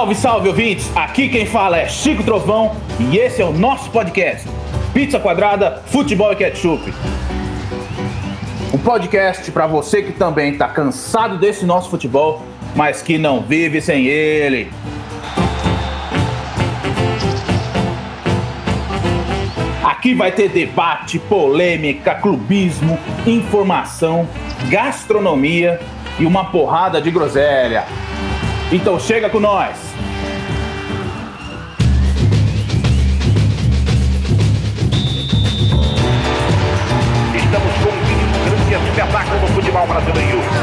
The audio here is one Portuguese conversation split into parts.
Salve, salve ouvintes! Aqui quem fala é Chico Trovão e esse é o nosso podcast Pizza Quadrada, Futebol e Ketchup. Um podcast para você que também tá cansado desse nosso futebol, mas que não vive sem ele. Aqui vai ter debate, polêmica, clubismo, informação, gastronomia e uma porrada de groselha. Então chega com nós. Futebol brasileiro.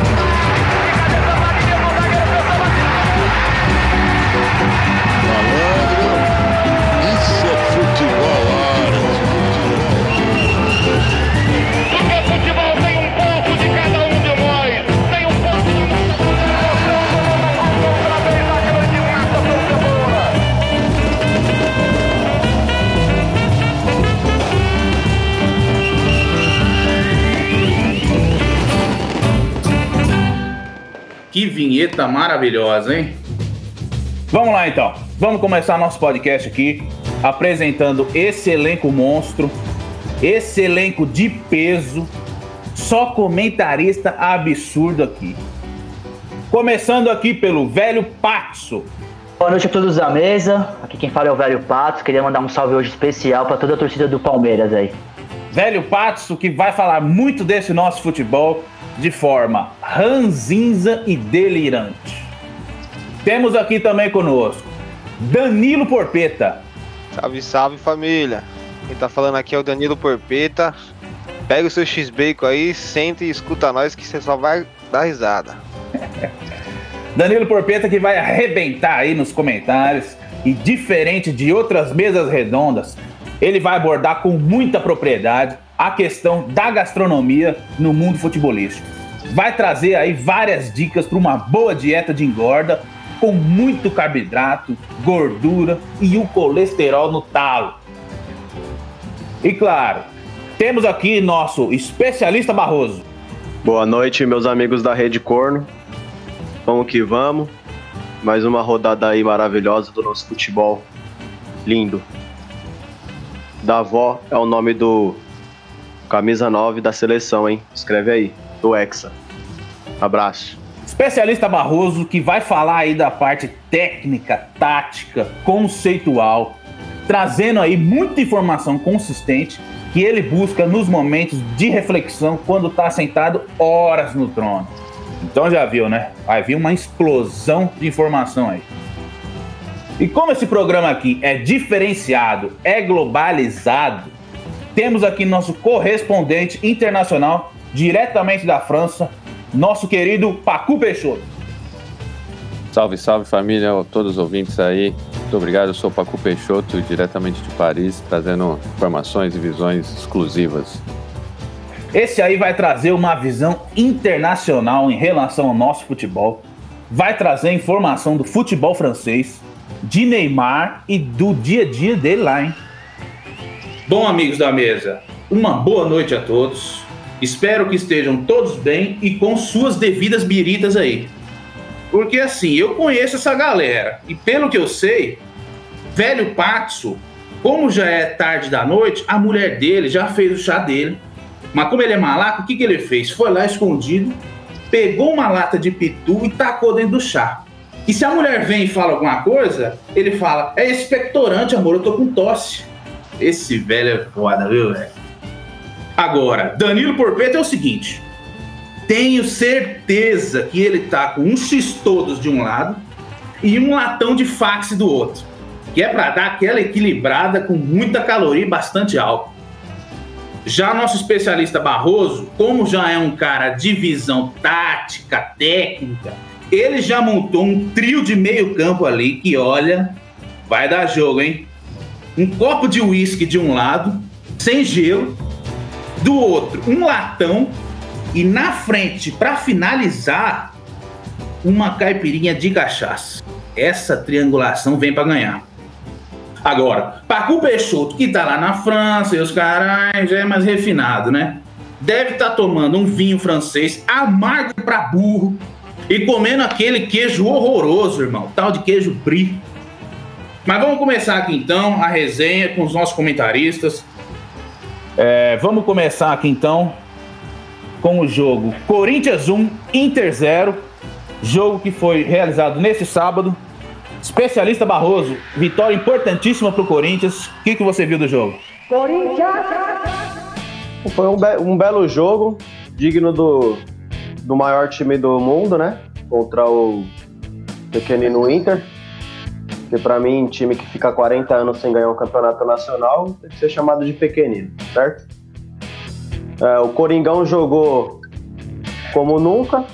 Que vinheta maravilhosa, hein? Vamos lá então. Vamos começar nosso podcast aqui apresentando esse elenco monstro, esse elenco de peso, só comentarista absurdo aqui. Começando aqui pelo velho Patso. Boa noite a todos da mesa. Aqui quem fala é o Velho Pato. Queria mandar um salve hoje especial para toda a torcida do Palmeiras aí. Velho Patso que vai falar muito desse nosso futebol de forma ranzinza e delirante. Temos aqui também conosco Danilo Porpeta. Salve, salve família. Quem tá falando aqui é o Danilo Porpeta. Pega o seu X-Bacon aí, senta e escuta nós que você só vai dar risada. Danilo Porpeta que vai arrebentar aí nos comentários e diferente de outras mesas redondas, ele vai abordar com muita propriedade a questão da gastronomia no mundo futebolístico. Vai trazer aí várias dicas para uma boa dieta de engorda com muito carboidrato, gordura e o colesterol no talo. E claro, temos aqui nosso especialista Barroso. Boa noite, meus amigos da Rede Corno. Vamos que vamos. Mais uma rodada aí maravilhosa do nosso futebol. Lindo. Davó é o nome do camisa 9 da seleção, hein? Escreve aí, do Hexa. Abraço. Especialista Barroso que vai falar aí da parte técnica, tática, conceitual, trazendo aí muita informação consistente que ele busca nos momentos de reflexão quando está sentado horas no trono. Então já viu, né? Vai vir uma explosão de informação aí. E como esse programa aqui é diferenciado, é globalizado, temos aqui nosso correspondente internacional, diretamente da França, nosso querido Pacu Peixoto. Salve, salve família, todos os ouvintes aí. Muito obrigado, eu sou o Pacu Peixoto, diretamente de Paris, trazendo informações e visões exclusivas. Esse aí vai trazer uma visão internacional em relação ao nosso futebol. Vai trazer informação do futebol francês, de Neymar e do dia a dia dele lá, hein? Bom, amigos da mesa, uma boa noite a todos. Espero que estejam todos bem e com suas devidas biritas aí. Porque assim, eu conheço essa galera e pelo que eu sei, velho Paxo, como já é tarde da noite, a mulher dele já fez o chá dele. Mas como ele é malaco, o que, que ele fez? Foi lá escondido, pegou uma lata de pitu e tacou dentro do chá. E se a mulher vem e fala alguma coisa, ele fala: É expectorante, amor, eu tô com tosse. Esse velho é foda, viu, velho? Agora, Danilo Porpeta é o seguinte: tenho certeza que ele tá com um X-todos de um lado e um latão de fax do outro. Que é para dar aquela equilibrada com muita caloria e bastante álcool. Já nosso especialista Barroso, como já é um cara de visão tática, técnica, ele já montou um trio de meio campo ali que, olha, vai dar jogo, hein? Um copo de uísque de um lado, sem gelo, do outro, um latão e na frente, para finalizar, uma caipirinha de cachaça. Essa triangulação vem para ganhar. Agora, Pacu Peixoto, que tá lá na França e os caras já é mais refinado, né? Deve estar tomando um vinho francês amargo pra burro, e comendo aquele queijo horroroso, irmão, tal de queijo brie. Mas vamos começar aqui então a resenha com os nossos comentaristas. É, vamos começar aqui então com o jogo Corinthians 1, Inter 0. Jogo que foi realizado nesse sábado. Especialista Barroso, vitória importantíssima para o Corinthians. O que, que você viu do jogo? Foi um, be- um belo jogo, digno do, do maior time do mundo, né? Contra o pequenino Inter. Que pra mim, time que fica 40 anos sem ganhar um campeonato nacional, tem que ser chamado de pequenino, certo? É, o Coringão jogou como nunca.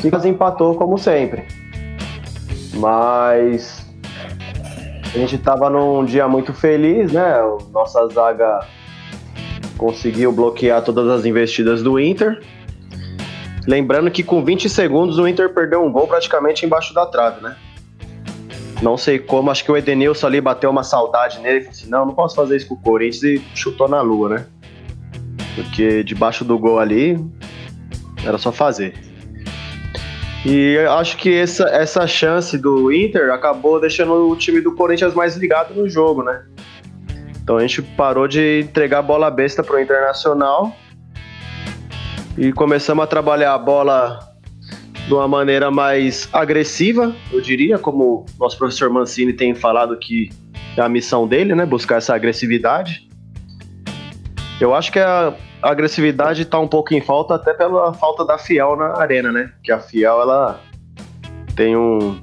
Sigas empatou como sempre. Mas a gente tava num dia muito feliz, né? Nossa zaga conseguiu bloquear todas as investidas do Inter. Lembrando que com 20 segundos o Inter perdeu um gol praticamente embaixo da trave, né? Não sei como, acho que o Edenilson ali bateu uma saudade nele e falou assim: não, não posso fazer isso com o Corinthians e chutou na lua, né? Porque debaixo do gol ali era só fazer. E acho que essa, essa chance do Inter acabou deixando o time do Corinthians mais ligado no jogo, né? Então a gente parou de entregar bola besta pro Internacional e começamos a trabalhar a bola de uma maneira mais agressiva, eu diria, como nosso professor Mancini tem falado que é a missão dele, né? Buscar essa agressividade. Eu acho que a agressividade tá um pouco em falta, até pela falta da Fiel na arena, né? Que a Fiel, ela tem um.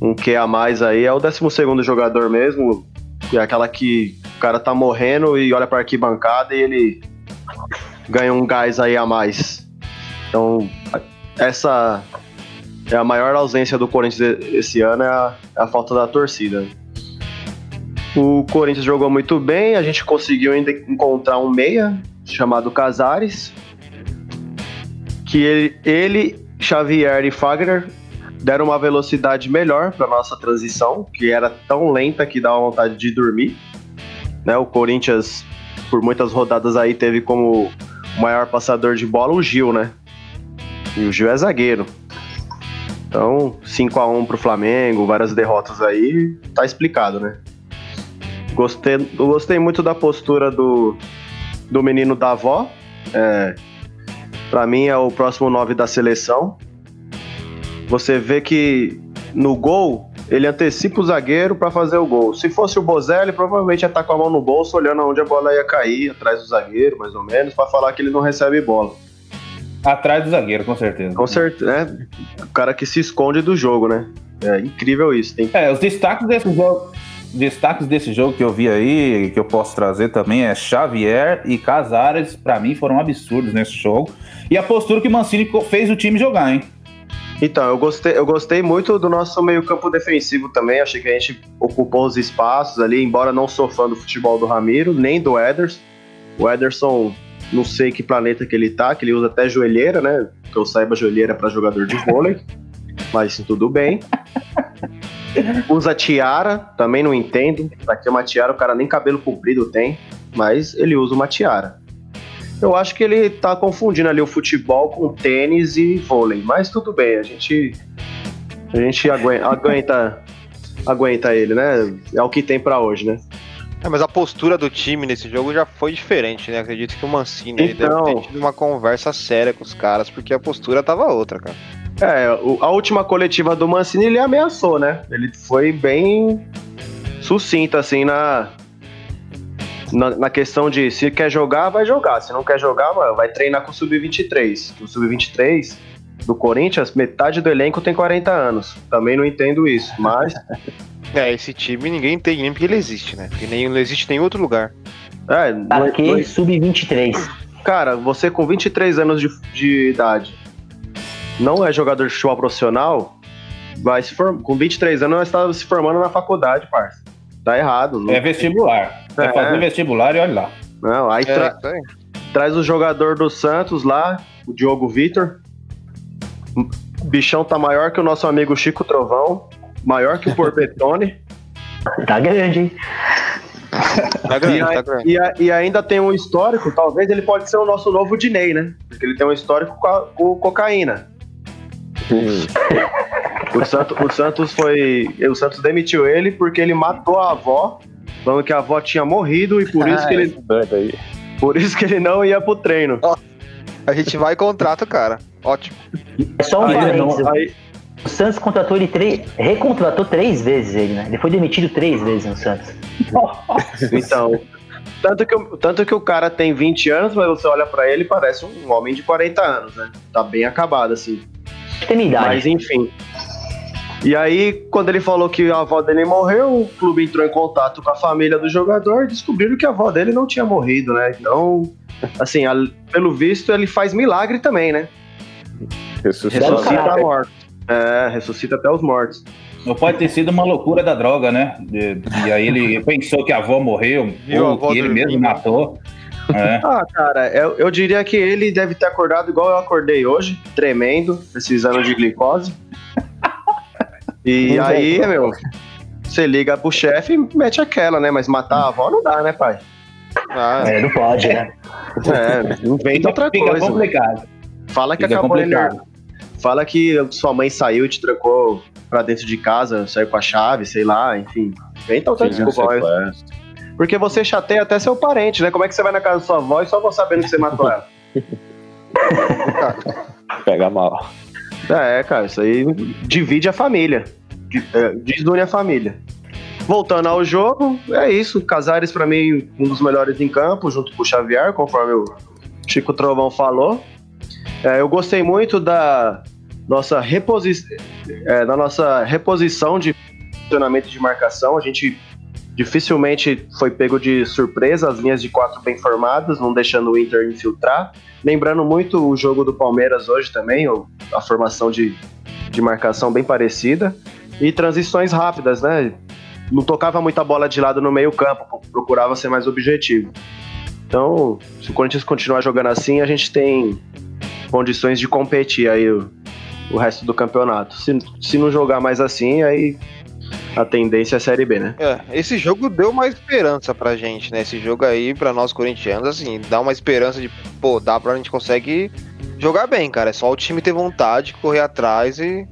Um que a mais aí, é o 12 jogador mesmo, é aquela que o cara tá morrendo e olha pra arquibancada e ele ganha um gás aí a mais. Então, essa é a maior ausência do Corinthians esse ano, é a, é a falta da torcida. O Corinthians jogou muito bem, a gente conseguiu ainda encontrar um meia chamado Casares, que ele, ele Xavier e Fagner deram uma velocidade melhor para nossa transição, que era tão lenta que dava vontade de dormir. Né, o Corinthians, por muitas rodadas aí, teve como maior passador de bola o Gil, né? E o Gil é zagueiro. Então, 5 a 1 pro Flamengo, várias derrotas aí, tá explicado, né? Gostei, gostei muito da postura do, do menino da avó. É, para mim é o próximo 9 da seleção. Você vê que no gol ele antecipa o zagueiro para fazer o gol. Se fosse o Bozelli, provavelmente ia estar com a mão no bolso, olhando onde a bola ia cair, atrás do zagueiro, mais ou menos, para falar que ele não recebe bola. Atrás do zagueiro, com certeza. Com certeza, né? O cara que se esconde do jogo, né? É incrível isso. Tem É, os destaques desse jogo. Destaques desse jogo que eu vi aí, que eu posso trazer também, é Xavier e Casares, pra mim foram absurdos nesse jogo. E a postura que o Mancini fez o time jogar, hein? Então, eu gostei, eu gostei muito do nosso meio-campo defensivo também. Achei que a gente ocupou os espaços ali, embora não sou fã do futebol do Ramiro, nem do Ederson. O Ederson, não sei que planeta que ele tá, que ele usa até joelheira, né? Que eu saiba, joelheira para jogador de vôlei. Mas tudo bem. Usa tiara, também não entendo. Pra que uma tiara, o cara nem cabelo comprido tem. Mas ele usa uma tiara. Eu acho que ele tá confundindo ali o futebol com tênis e vôlei, mas tudo bem, a gente a gente aguenta aguenta, aguenta ele, né? É o que tem pra hoje, né? É, mas a postura do time nesse jogo já foi diferente, né? Acredito que o Mancini Então. deve ter tido uma conversa séria com os caras, porque a postura tava outra, cara. É, a última coletiva do Mancini ele ameaçou, né? Ele foi bem sucinto assim na na, na questão de se quer jogar, vai jogar. Se não quer jogar, mano, vai treinar com o Sub-23. O Sub-23 do Corinthians, metade do elenco tem 40 anos. Também não entendo isso, mas É, esse time ninguém tem nem porque ele existe, né? Porque nem, não existe em nenhum outro lugar. É, que não- sub-23? cara, você com 23 anos de, de idade não é jogador de futebol profissional, vai se form... com 23 anos nós estamos se formando na faculdade, parça. Tá errado. Não, É vestibular. É, É. fazer vestibular e olha lá. não aí É, tra- traz o jogador do Santos lá, o Diogo Vitor. O bichão tá maior que o nosso amigo Chico Trovão, maior que o Porpetone. Tá grande, hein? Tá E, grande, a- tá grande. e a- e ainda tem um histórico, talvez ele pode ser o nosso novo Diney, né? Porque ele tem um histórico com, a- com cocaína. O, Santo- o Santos foi. O Santos demitiu ele porque ele matou a avó, falando que a avó tinha morrido e por isso que ele, por isso que ele não ia pro treino. A gente vai e contrata o cara. Ótimo. É só um Aí, parênteses. não- aí- O Santos contratou ele três. Recontratou três vezes ele, né? Ele foi demitido três vezes no Santos. então. Tanto que, o- tanto que o cara tem 20 anos, mas você olha pra ele e parece um homem de 40 anos, né? Tá bem acabado, assim. Tem idade. Mas enfim. E aí, quando ele falou que a avó dele morreu, o clube entrou em contato com a família do jogador e descobriram que a avó dele não tinha morrido, né? Então, assim, a- pelo visto, ele faz milagre também, né? Ressuscita caráter. mortos. É, ressuscita até os mortos. Não pode ter sido uma loucura da droga, né? E, e aí ele pensou que a avó morreu, a ou avó que ele mesmo dormindo. matou. É. Ah, cara, eu, eu diria que ele deve ter acordado igual eu acordei hoje, tremendo, precisando de glicose. E aí, meu, você liga pro chefe e mete aquela, né? Mas matar a avó não dá, né, pai? Ah, É, não pode, né? É, inventa outra Fica coisa. complicado. Fala que Fica acabou a complicado. Fala que sua mãe saiu e te trancou pra dentro de casa, saiu com a chave, sei lá, enfim. Inventa outra Tinha desculpa. mas- sequestro. Porque você chateia até seu parente, né? Como é que você vai na casa da sua avó e só vou sabendo que você matou ela? Pega mal. É, cara, isso aí divide a família. É, Desune a família. Voltando ao jogo, é isso. Casares, pra mim, um dos melhores em campo, junto com o Xavier, conforme o Chico Trovão falou. É, eu gostei muito da nossa, reposi é, da nossa reposição de posicionamento de marcação. A gente dificilmente foi pego de surpresa, as linhas de quatro bem formadas, não deixando o Inter infiltrar. Lembrando muito o jogo do Palmeiras hoje também, a formação de, de marcação bem parecida. E transições rápidas, né? Não tocava muita bola de lado no meio campo, procurava ser mais objetivo. Então, se o Corinthians continuar jogando assim, a gente tem condições de competir aí o, o resto do campeonato. Se, se não jogar mais assim, aí a tendência é a Série B, né? É, esse jogo deu uma esperança pra gente, né? Esse jogo aí, pra nós corintianos, assim, dá uma esperança de, pô, dá pra gente conseguir jogar bem, cara. É só o time ter vontade, correr atrás e.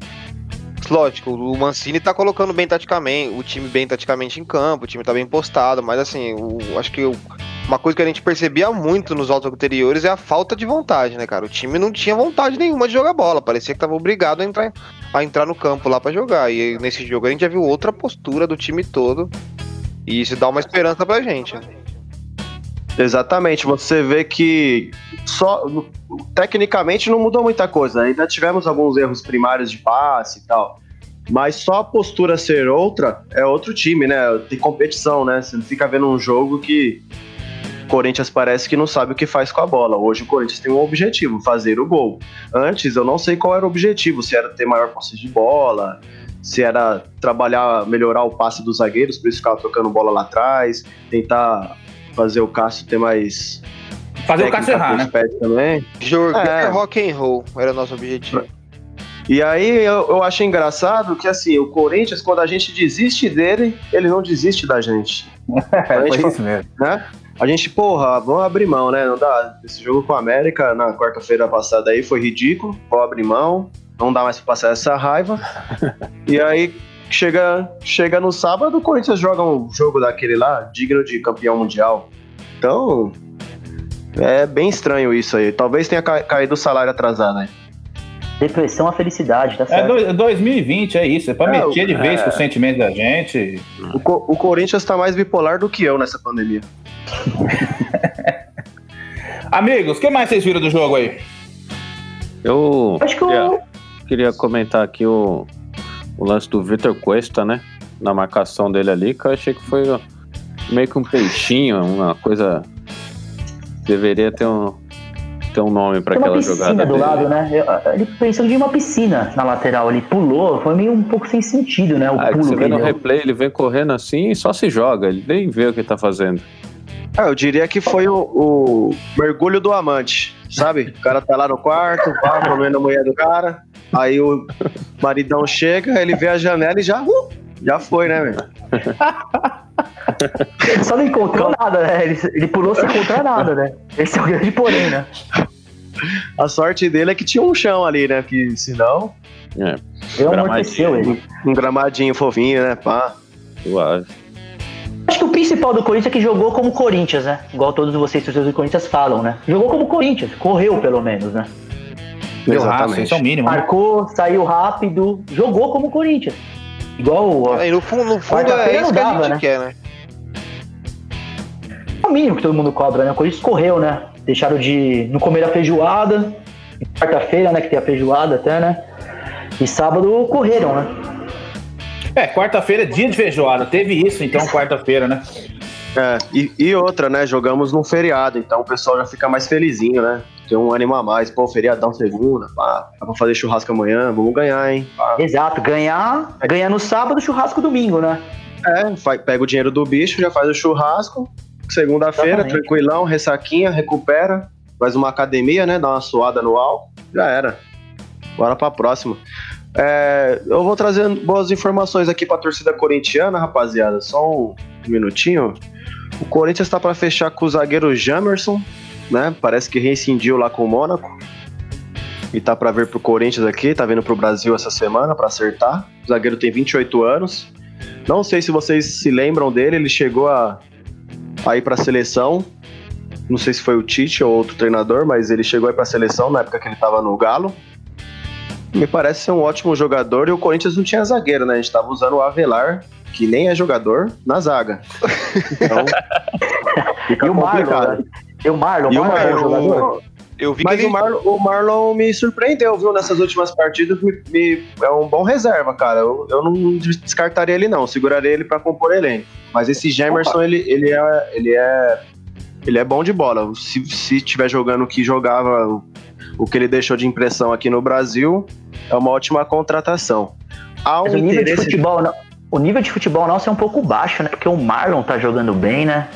Lógico, o Mancini tá colocando bem taticamente, o time bem taticamente em campo, o time tá bem postado, mas assim, o, acho que uma coisa que a gente percebia muito nos jogos anteriores é a falta de vontade, né, cara? O time não tinha vontade nenhuma de jogar bola, parecia que tava obrigado a entrar, a entrar no campo lá pra jogar. E nesse jogo a gente já viu outra postura do time todo. E isso dá uma esperança pra gente. né? Exatamente, você vê que só tecnicamente não mudou muita coisa. Ainda tivemos alguns erros primários de passe e tal. Mas só a postura ser outra é outro time, né? Tem competição, né? Você não fica vendo um jogo que o Corinthians parece que não sabe o que faz com a bola. Hoje o Corinthians tem um objetivo, fazer o gol. Antes eu não sei qual era o objetivo, se era ter maior posse de bola, se era trabalhar, melhorar o passe dos zagueiros, por isso ficava tocando bola lá atrás, tentar fazer o Cássio ter mais Fazer o Cássio errar, né? pés também. Jogar É. rock and roll era o nosso objetivo. E aí eu, eu acho engraçado que assim, o Corinthians, quando a gente desiste dele, ele não desiste da gente. É, gente foi isso mesmo. Né? A gente, porra, vamos abrir mão, né? Não dá. Esse jogo com a América na quarta-feira passada aí foi ridículo. Vamos abrir mão. Não dá mais pra passar essa raiva. e aí chega, chega no sábado, o Corinthians joga um jogo daquele lá, digno de campeão mundial. Então. É bem estranho isso aí. Talvez tenha ca- caído o salário atrasado aí. Depressão a felicidade, tá É certo? do- 2020, é isso. É pra É, mexer de vez é. com os sentimentos da gente. O, Co- o Corinthians tá mais bipolar do que eu nessa pandemia. Amigos, o que mais vocês viram do jogo aí? Eu Acho que queria, o. queria comentar aqui o, o lance do Vitor Cuesta, né? Na marcação dele ali, que eu achei que foi meio que um peixinho, uma coisa. Deveria ter um, ter um nome para aquela piscina jogada do dele. lado, né? Ele pensou de uma piscina na lateral, ele pulou, foi meio um pouco sem sentido, né? O Ah, que pulo você vê no deu. replay, ele vem correndo assim e só se joga, ele nem vê o que tá fazendo. Ah, eu diria que foi o, o mergulho do amante, sabe? O cara tá lá no quarto, pá, comendo a mulher do cara. Aí o maridão chega, ele vê a janela e já, uh, já foi, né, meu? Ele só não encontrou nada, né? Ele, ele pulou sem encontrar nada, né? Esse é o grande porém, né? A sorte dele é que tinha um chão ali, né? Que senão, É, Eu Gramadinho. ele. um gramadinho fofinho, né? Pá. suave. Acho que o principal do Corinthians é que jogou como Corinthians, né? Igual todos vocês, torcedores do Corinthians, falam, né? Jogou como Corinthians, correu pelo menos, né? Deu raça, Exatamente. isso é o mínimo. né? Marcou, saiu rápido, jogou como Corinthians. Igual o, Aí, no fundo, no fundo é isso não que a gente né? quer, né? é o mínimo que todo mundo cobra, né? O Corinthians correu, né? Deixaram de não comer a feijoada. Quarta-feira, né? Que tem a feijoada até, né? E sábado correram, né? É, quarta-feira é dia de feijoada. Teve isso, então, quarta-feira, né? É, e, e outra, né? Jogamos num feriado, então o pessoal já fica mais felizinho, né? Tem um ânimo a mais. Pô, feriadão segunda, pá. Dá pra fazer churrasco amanhã, vamos ganhar, hein? Pá. Exato, ganhar, ganhar no sábado, churrasco domingo, né? É, pega o dinheiro do bicho, já faz o churrasco. Segunda-feira, tranquilão, ressaquinha, recupera. Faz uma academia, né? Dá uma suada no álcool. Já era. Bora pra próxima. É, eu vou trazer boas informações aqui pra torcida corintiana, rapaziada. Só um minutinho. O Corinthians tá pra fechar com o zagueiro Jamerson, né? Parece que rescindiu lá com o Mônaco. E tá pra vir pro Corinthians aqui, tá vindo pro Brasil essa semana pra acertar. O zagueiro tem 28 anos. Não sei se vocês se lembram dele, ele chegou a, a ir pra seleção. Não sei se foi o Tite ou outro treinador, mas ele chegou a ir pra seleção na época que ele tava no Galo. Me parece ser um ótimo jogador e o Corinthians não tinha zagueiro, né? A gente tava usando o Avelar, que nem é jogador, na zaga. Então, fica E o Marlon, complicado. né? E o Marlon, E o Marlon é um Marlon. Eu vi Mas que ele... o, Marlon, o Marlon me surpreendeu, viu? Nessas últimas partidas, me- me- é um bom reserva, cara. Eu, eu não descartaria ele, não. Seguraria ele pra compor elenco. Mas esse Gemerson, ele, ele, é, ele, é, ele é bom de bola. Se, se tiver jogando o que jogava, o, o que ele deixou de impressão aqui no Brasil, é uma ótima contratação. Há um Mas o nível de interesse futebol, não- o nível de futebol nosso é um pouco baixo, né? Porque o Marlon tá jogando bem, né?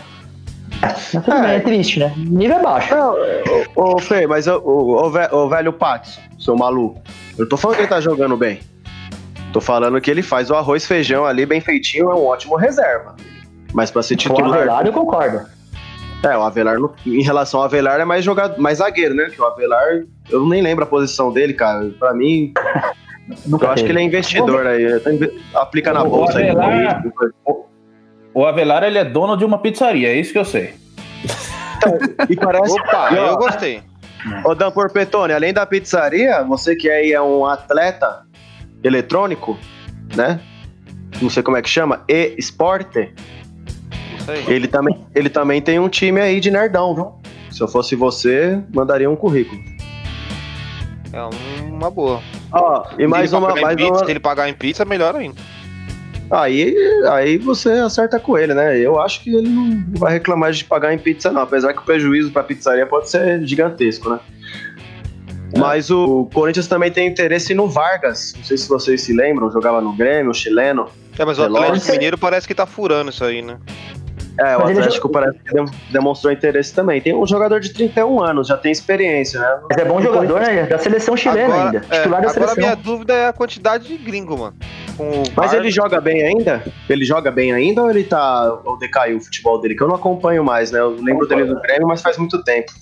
Mas tudo É. bem, é triste, né? O nível é baixo. Não, ô, ô Fê, mas o, o, o ve- o velho Pax, seu maluco, eu não tô falando que ele tá jogando bem. Tô falando que ele faz o arroz feijão ali bem feitinho, é um ótimo reserva. Mas pra ser Com o titular. Avelar, eu concordo. É, o Avelar, no- em relação ao Avelar, é mais jogador, mais zagueiro, né? Que o Avelar, eu nem lembro a posição dele, cara. Pra mim, Nunca eu acho que ele é investidor aí. Aplica na O bolsa aí. O Avelar, ele é dono de uma pizzaria, é isso que eu sei. E parece. Opa, E, ó, eu gostei. Ô Dan Porpetone, além da pizzaria, você que aí é um atleta eletrônico, né? Não sei como é que chama, e-esporte, Isso aí. ele também, ele também tem um time aí de nerdão, viu? Se eu fosse você, mandaria um currículo. É um- uma boa. Ó, e mais uma, mais pizza, uma. Se ele pagar em pizza, melhor ainda. Aí, aí você acerta com ele, né? Eu acho que ele não vai reclamar de pagar em pizza, não. Apesar que o prejuízo pra pizzaria pode ser gigantesco, né? Mas o Corinthians também tem interesse no Vargas. Não sei se vocês se lembram, jogava no Grêmio, chileno. É, mas o. Atlético Mineiro parece que tá furando isso aí, né? É, o Mas ele Atlético parece que dem- demonstrou interesse também. Tem um jogador de 31 anos, já tem experiência, né? Mas é bom jogador, né? Da seleção chilena agora, ainda. é, Titular da agora a seleção. minha dúvida é a quantidade de gringo, mano. Mas ele joga bem ainda? Ele joga bem ainda ou ele tá. ou decaiu o futebol dele? Que eu não acompanho mais, né? Eu lembro dele no Grêmio, mas faz muito tempo.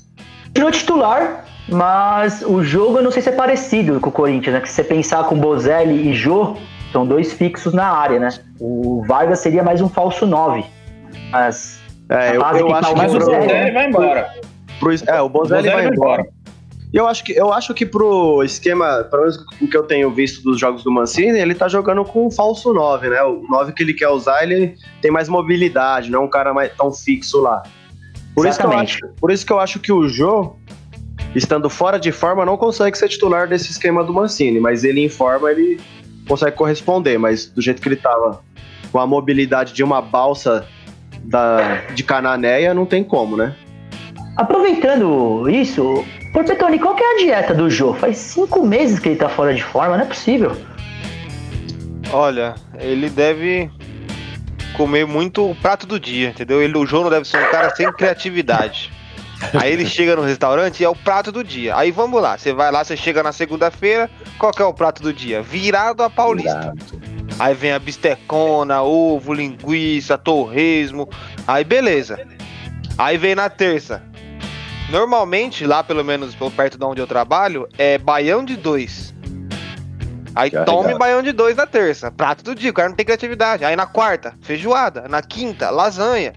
Tirou titular, mas o jogo eu não sei se é parecido com o Corinthians, né? Que se você pensar com Bozelli e Jô, são dois fixos na área, né? O Vargas seria mais um falso 9. Mas É, eu, eu acho que o Mas o Bozelli, vai embora. pro- é, o Bozelli vai embora. E eu acho que eu acho que pro esquema, pelo menos o que eu tenho visto dos jogos do Mancini, ele tá jogando com um falso 9, né? O 9 que ele quer usar, ele tem mais mobilidade, não é um cara mais tão fixo lá. Por isso, que eu Exatamente. acho, por isso que eu acho que o Jô, estando fora de forma, não consegue ser titular desse esquema do Mancini, mas ele em forma, ele consegue corresponder, mas do jeito que ele tava com a mobilidade de uma balsa da, de Cananéia, não tem como, né? Aproveitando isso, Porpetone, qual que é a dieta do Jô? Faz cinco meses que ele tá fora de forma, não é possível. Olha, ele deve comer muito o prato do dia, entendeu? Ele, o João não deve ser um cara sem criatividade. Aí ele chega no restaurante e é o prato do dia. Aí vamos lá, você vai lá, você chega na segunda-feira, qual que é o prato do dia? Virado a paulista. Aí vem a bistecona, ovo, linguiça, torresmo. Aí beleza. Aí vem na terça. Normalmente, lá pelo menos perto de onde eu trabalho, é baião de dois. Aí tome baião de dois na terça. Prato do dia, o cara não tem criatividade. Aí na quarta, feijoada. Na quinta, lasanha.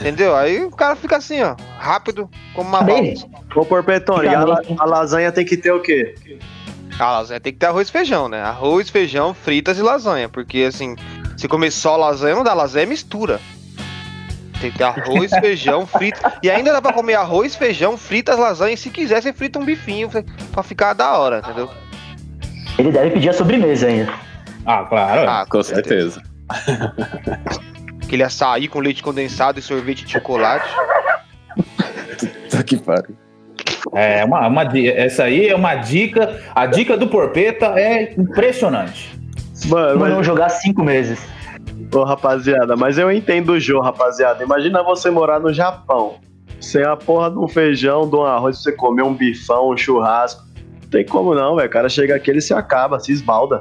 Entendeu? Aí o cara fica assim, ó, rápido, como uma bala. Ô, Porpetone, e a, la- a lasanha tem que ter o quê? A lasanha tem que ter arroz e feijão, né? Arroz, feijão, fritas e lasanha. Porque assim, se comer só lasanha, não dá. Lasanha é mistura. Tem que ter arroz, feijão, frita. E ainda dá pra comer arroz, feijão, fritas, lasanha. E se quiser, você frita um bifinho pra- pra ficar da hora, entendeu? ele deve pedir a sobremesa ainda. Ah, claro. Ah, Com certeza. Aquele açaí com leite condensado e sorvete de chocolate. Puta que pariu. É uma, uma, essa aí é uma dica. A dica do Porpeta é impressionante. Mano, Não mas, jogar cinco meses. ô, rapaziada, mas eu entendo o jogo, rapaziada. Imagina você morar no Japão. Sem a porra de um feijão, de um arroz pra você comer um bifão, um churrasco. Não tem como não, velho. O cara chega aqui, ele se acaba, se esbalda.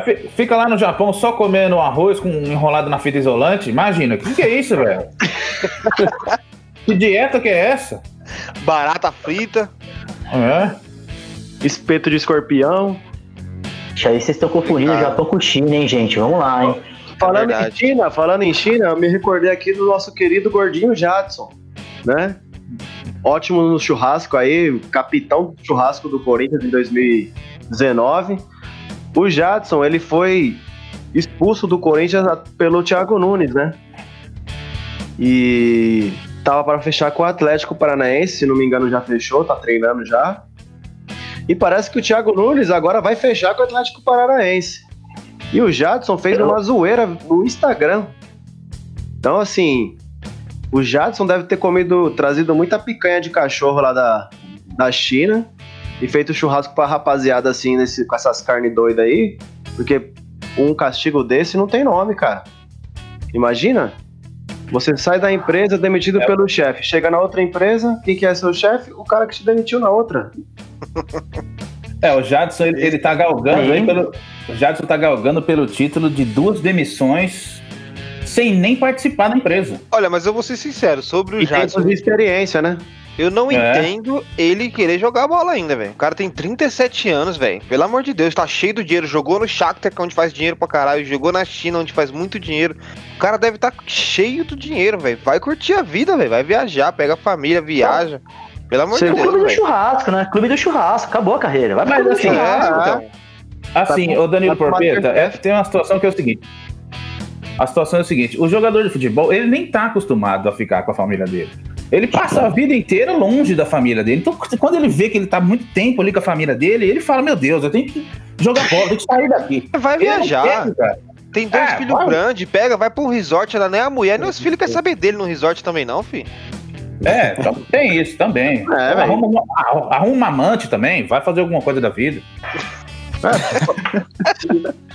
Fi- Fica lá no Japão só comendo arroz com enrolado na fita isolante. Imagina, o que, que é isso, velho? que dieta que é essa? Barata frita. É. Espeto de escorpião. Ixi, Aí vocês estão confundindo o. Japão com China, hein, gente? Vamos lá, hein? Falando em É. China, falando em China, eu me recordei aqui do nosso querido gordinho Jadson, né? Ótimo no churrasco aí, capitão do churrasco do Corinthians em 2019. O Jadson, ele foi expulso do Corinthians pelo Thiago Nunes, né? E tava para fechar com o Atlético Paranaense, se não me engano já fechou, tá treinando já. E parece que o Thiago Nunes agora vai fechar com o Atlético Paranaense. E o Jadson fez uma zoeira no Instagram. Então, assim, o Jadson deve ter comido, trazido muita picanha de cachorro lá da, da China e feito churrasco pra rapaziada, assim, nesse, com essas carnes doidas aí. Porque um castigo desse não tem nome, cara. Imagina? Você sai da empresa demitido pelo chefe, chega na outra empresa, quem que é seu chefe? O cara que te demitiu na outra. É, o Jadson, ele, ele tá galgando Aí. pelo. O Jadson tá galgando pelo título de duas demissões sem nem participar da empresa. Olha, mas eu vou ser sincero, sobre o E Jadson, de experiência, né? Eu não É. entendo ele querer jogar bola ainda, velho. O cara tem 37 anos, velho. Pelo amor de Deus, tá cheio do dinheiro. Jogou no Shakhtar, que é onde faz dinheiro pra caralho. Jogou na China, onde faz muito dinheiro. O cara deve estar cheio do dinheiro, velho. Vai curtir a vida, velho. Vai viajar, pega a família, viaja. Pelo amor de Segundo Deus, Clube do velho. churrasco, né? Clube do churrasco. Acabou a carreira. Vai Mas do assim, churrasco. É, então. Assim, Tá o Danilo tá Porpeta, é, tem uma situação que é o seguinte. A situação é o seguinte: o jogador de futebol, ele nem tá acostumado a ficar com a família dele. Ele passa a vida inteira longe da família dele. Então, quando ele vê que ele tá muito tempo ali com a família dele, ele fala: Meu Deus, eu tenho que jogar bola, eu tenho que sair daqui. Vai Ele viajar. cara. Tem dois É, filhos grandes, pega, vai pra um resort, ela nem a mulher, nem os filhos querem saber dele no resort também, não, filho. É, tem isso também. É, arruma, uma, arruma uma amante também, vai fazer alguma coisa da vida.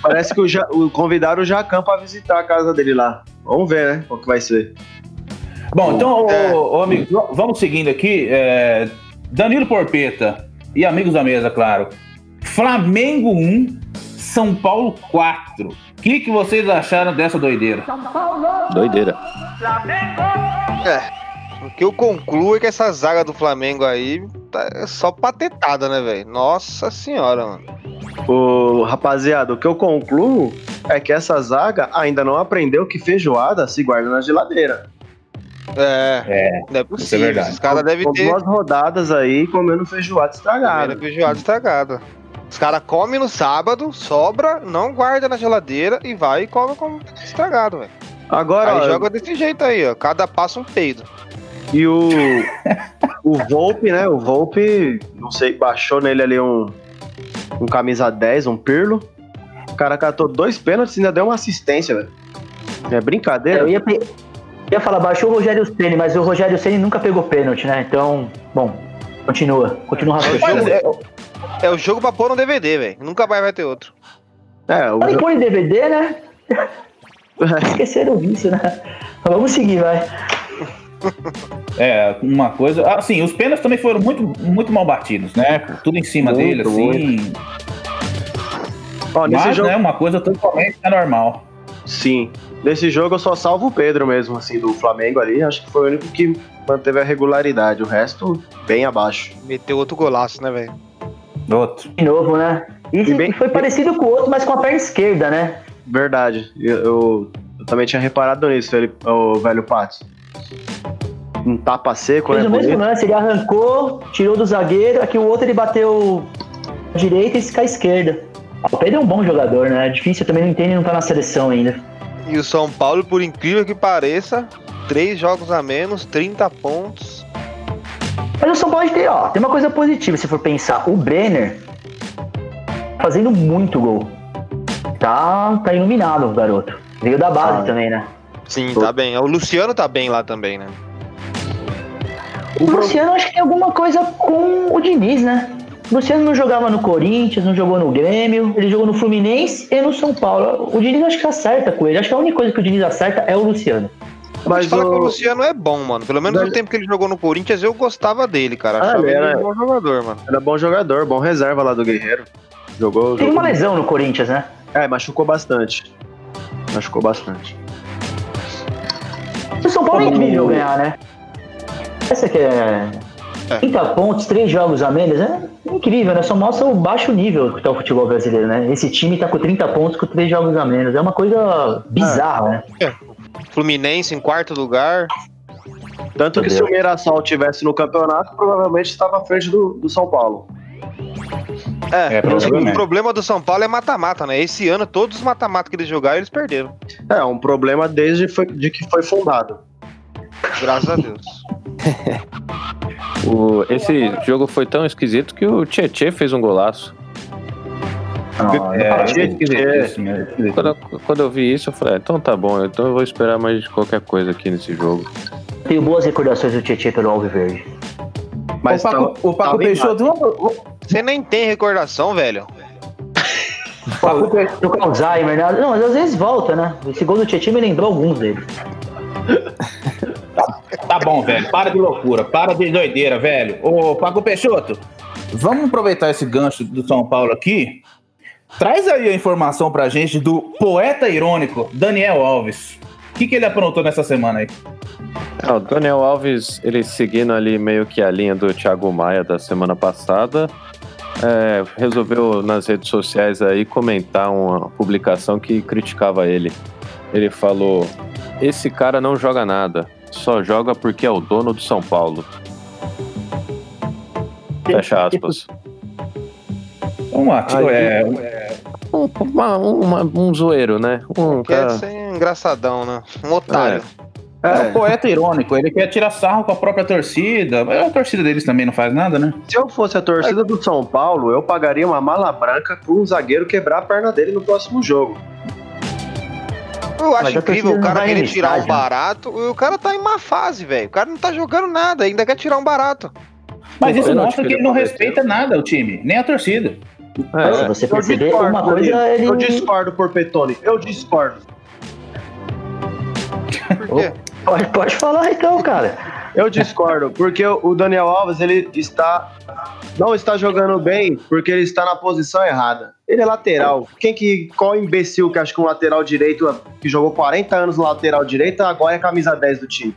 Parece que o, ja, o convidaram o Jacan pra visitar a casa dele lá. Vamos ver, né? Qual que vai ser. Bom, então, ô, É. ô, amigos, v- vamos seguindo aqui. é, Danilo Porpeta e amigos da mesa, claro. Flamengo 1, São Paulo 4. O que, que vocês acharam dessa doideira? Doideira. O que eu concluo é que essa zaga do Flamengo aí tá é só patetada, né, velho? Nossa senhora, mano. Ô, rapaziada, o que eu concluo é que essa zaga ainda não aprendeu que feijoada se guarda na geladeira. É, É, não é possível. verdade. Esses caras devem ter duas rodadas aí comendo feijoada estragada. primeira feijoada estragada. Os caras comem no sábado, sobra, não guarda na geladeira e vai e come como estragado, velho. Agora, Aí ó, joga desse jeito aí, ó. Cada passo um peido. e o o Volpe, né? O Volpe, não sei, baixou nele ali um um camisa 10, um pirlo. O cara catou dois pênaltis e ainda deu uma assistência, velho. É brincadeira. Eu ia, pe- ia falar, baixou o Rogério Ceni, mas o Rogério Ceni nunca pegou pênalti, né? Então, bom, continua. Continua o raciocínio. É, É o jogo pra pôr no DVD, velho. Nunca mais vai ter outro. É, o DVD, né? Esqueceram disso, né? Mas Vamos seguir, vai. É, uma coisa. Assim, os pênaltis também foram muito, muito mal batidos, né? Tudo em cima Muito, dele, assim. Ó, nesse Mas, jogo, né, uma coisa totalmente anormal. sim. Nesse jogo eu só salvo o Pedro mesmo, assim, do Flamengo ali. Acho que foi o único que manteve a regularidade. O resto, bem abaixo. Meteu outro golaço, né, velho? Outro. De novo, né? E, E bem- foi parecido com o outro, mas com a perna esquerda, né? Verdade. Eu, eu- eu também tinha reparado nisso, ele, o velho Patos. Um tapa seco, Fez né? o mesmo bonito. lance, ele arrancou, tirou do zagueiro, aqui o outro ele bateu à direita e com a esquerda. O Pedro é um bom jogador, né? É difícil, eu também não entendo, ele não tá na seleção ainda. E o São Paulo, por incrível que pareça, três jogos a menos, 30 pontos. Mas o São Paulo tem, ó, tem uma coisa positiva se for pensar. O Brenner fazendo muito gol. Tá, tá iluminado o garoto. Veio da base Ah. também, né? Sim, tá bem. O Luciano tá bem lá também, né? O Luciano acho que tem alguma coisa com o Diniz, né? O Luciano não jogava no Corinthians, não jogou no Grêmio, ele jogou no Fluminense e no São Paulo. O Diniz acho que acerta com ele. Acho que a única coisa que o Diniz acerta é o Luciano. Mas Mas fala que o o, Luciano é bom, mano. Pelo menos no Velho- tempo que ele jogou no Corinthians, eu gostava dele, cara. Ah, Achava ele ele era- um bom jogador, mano. era bom jogador, bom reserva lá do Guerreiro. Jogou. Tem jogou uma lesão no Corinthians, né? É, machucou bastante. Machucou bastante. O São Paulo é incrível ganhar, né? Essa que é. É. 30 pontos, 3 jogos a menos, é incrível, né? Só mostra o baixo nível que tá o futebol brasileiro, né? Esse time tá com 30 pontos com 3 jogos a menos. É uma coisa bizarra, né? Fluminense em quarto lugar. Tanto que Entendeu? se o Mirassol tivesse no campeonato, provavelmente estava à frente do, do São Paulo. É, É, o problema do São Paulo é mata-mata, né? Esse ano, todos os mata-mata que eles jogaram, eles perderam. É, um problema desde foi- de que foi fundado. Graças a Deus. O, esse jogo foi tão esquisito que o Tietê fez um golaço. Não, É, mesmo, esquisito. Quando, eu- quando eu vi isso, eu falei, ah, então tá bom, então eu vou esperar mais qualquer coisa aqui nesse jogo. Tenho boas recordações do Tietchan pelo Alviverde. Mas o Paco, tava- o Paco em Peixoto. Você nem tem recordação, velho. o Paco Pe- Tô com Alzheimer, né? Não, mas às vezes volta, né? Esse gol do Tietchan me lembrou alguns deles. Tá bom, velho. Para de loucura. Para de doideira, velho. Ô, Paco Peixoto, vamos aproveitar esse gancho do São Paulo aqui. Traz aí a informação pra gente do poeta irônico Daniel Alves. O que, que ele aprontou nessa semana aí? É, o Daniel Alves, ele seguindo ali meio que a linha do Thiago Maia da semana passada, é, resolveu nas redes sociais aí comentar uma publicação que criticava ele. Ele falou: Esse cara não joga nada, só joga porque é o dono do São Paulo. Fecha aspas. Tio, Aí- é, Um, uma- uma- um zoeiro, né? Um Quer cara. ser engraçadão, né? Um otário. é um poeta irônico. Ele quer tirar sarro com a própria torcida. Mas a torcida deles também não faz nada, né? Se eu fosse a torcida do São Paulo, eu pagaria uma mala branca para um zagueiro quebrar a perna dele no próximo jogo. Eu acho incrível o cara querer tirar um né? barato e o cara tá em má fase, velho. O cara não tá jogando nada, ainda quer tirar um barato. Mas isso mostra que que ele não respeita nada o time, nem a torcida. Mas se É, você Eu perceber, discordo, uma coisa Danilo. ele. Eu discordo por Petone. Eu discordo. Por quê? Pode, pode falar então, cara. Eu discordo, porque o Daniel Alves ele está não está jogando bem porque ele está na posição errada. Ele é lateral. Quem que qual imbecil que acha que um lateral direito que jogou 40 anos no lateral direito agora é camisa 10 do time?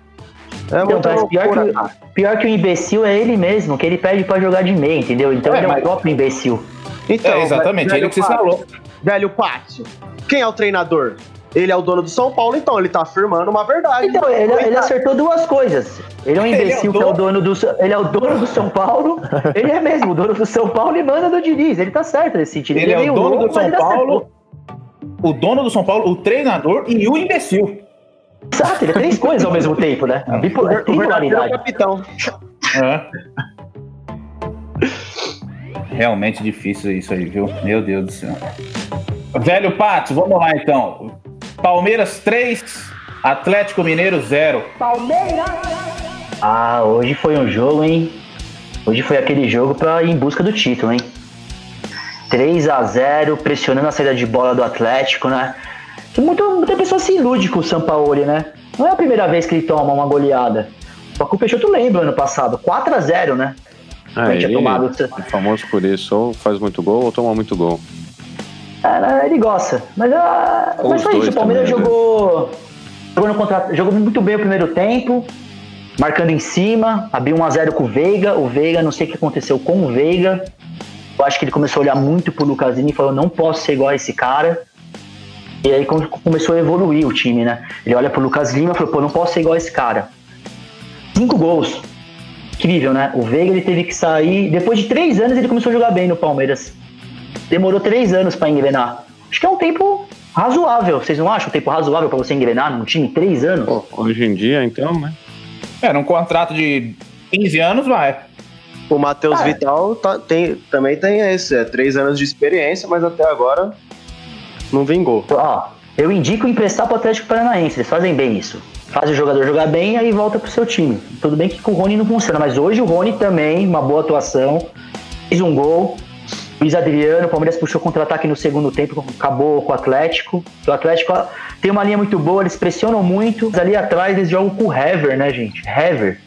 É Então, mas pior que, cara. pior que o imbecil é ele mesmo, que ele pede pra jogar de meia, entendeu? Então É, ele é mas- o próprio imbecil. Então, é, exatamente, velho ele que se Pátio, falou. Velho Pátio. Quem é o treinador? Ele é o dono do São Paulo, então ele tá afirmando uma verdade. Então, ele, ele acertou duas coisas. Ele é um Ele é imbecil que é o dono do. Ele é o dono do São Paulo. Ele é mesmo o dono do São Paulo e manda do Diniz. Ele tá certo nesse sentido. Ele é meio o dono louco, do São ele. Paulo, o dono do São Paulo, o treinador e o imbecil. Exato, ele é três coisas ao mesmo tempo, né? O Bipolar, o verdadeiro capitão. É. Realmente difícil isso aí, viu? Meu Deus do céu. Velho Pato, vamos lá então. Palmeiras 3, Atlético Mineiro 0. Ah, hoje foi um jogo, hein? Hoje foi aquele jogo pra ir em busca do título, hein? 3 a 0 pressionando a saída de bola do Atlético, né? Que muito, muita pessoa se ilude com o Sampaoli, né? Não é a primeira vez que ele toma uma goleada. Só que o Peixoto lembra ano passado, 4x0, né? Ah, Ele tinha ele tomado- é famoso por isso, ou faz muito gol ou toma muito gol. Ele gosta. Mas, ah, Ou mas foi isso, o Palmeiras também, né? jogou. Jogou, no contra... jogou muito bem o primeiro tempo, marcando em cima, abriu 1x0 com o Veiga. O Veiga, não sei o que aconteceu com o Veiga. Eu acho que ele começou a olhar muito pro Lucasinho e falou: não posso ser igual a esse cara. E aí come- começou a evoluir o time, né? Ele olha pro Lucas Lima e falou: pô, não posso ser igual a esse cara. Cinco gols. Incrível, né? O Veiga ele teve que sair. Depois de três anos ele começou a jogar bem no Palmeiras. Demorou três anos pra engrenar. Acho que é um tempo razoável. Vocês não acham um tempo razoável pra você engrenar num time? Três anos? Pô, hoje em dia, então, né? É, num contrato de 15 anos, vai. O Matheus Ah. Vital tá- tem, também tem esse, é três anos de experiência, mas até agora não vingou. Ó, eu indico emprestar pro Atlético Paranaense. Eles fazem bem isso. Faz o jogador jogar bem, aí volta pro seu time. Tudo bem que com o Rony não funciona, mas hoje o Rony também, uma boa atuação. Fez um gol. Luiz Adriano, o Palmeiras puxou contra-ataque no segundo tempo, acabou com o Atlético. O Atlético tem uma linha muito boa, eles pressionam muito. Mas ali atrás eles jogam com o Hever, né, gente? Hever.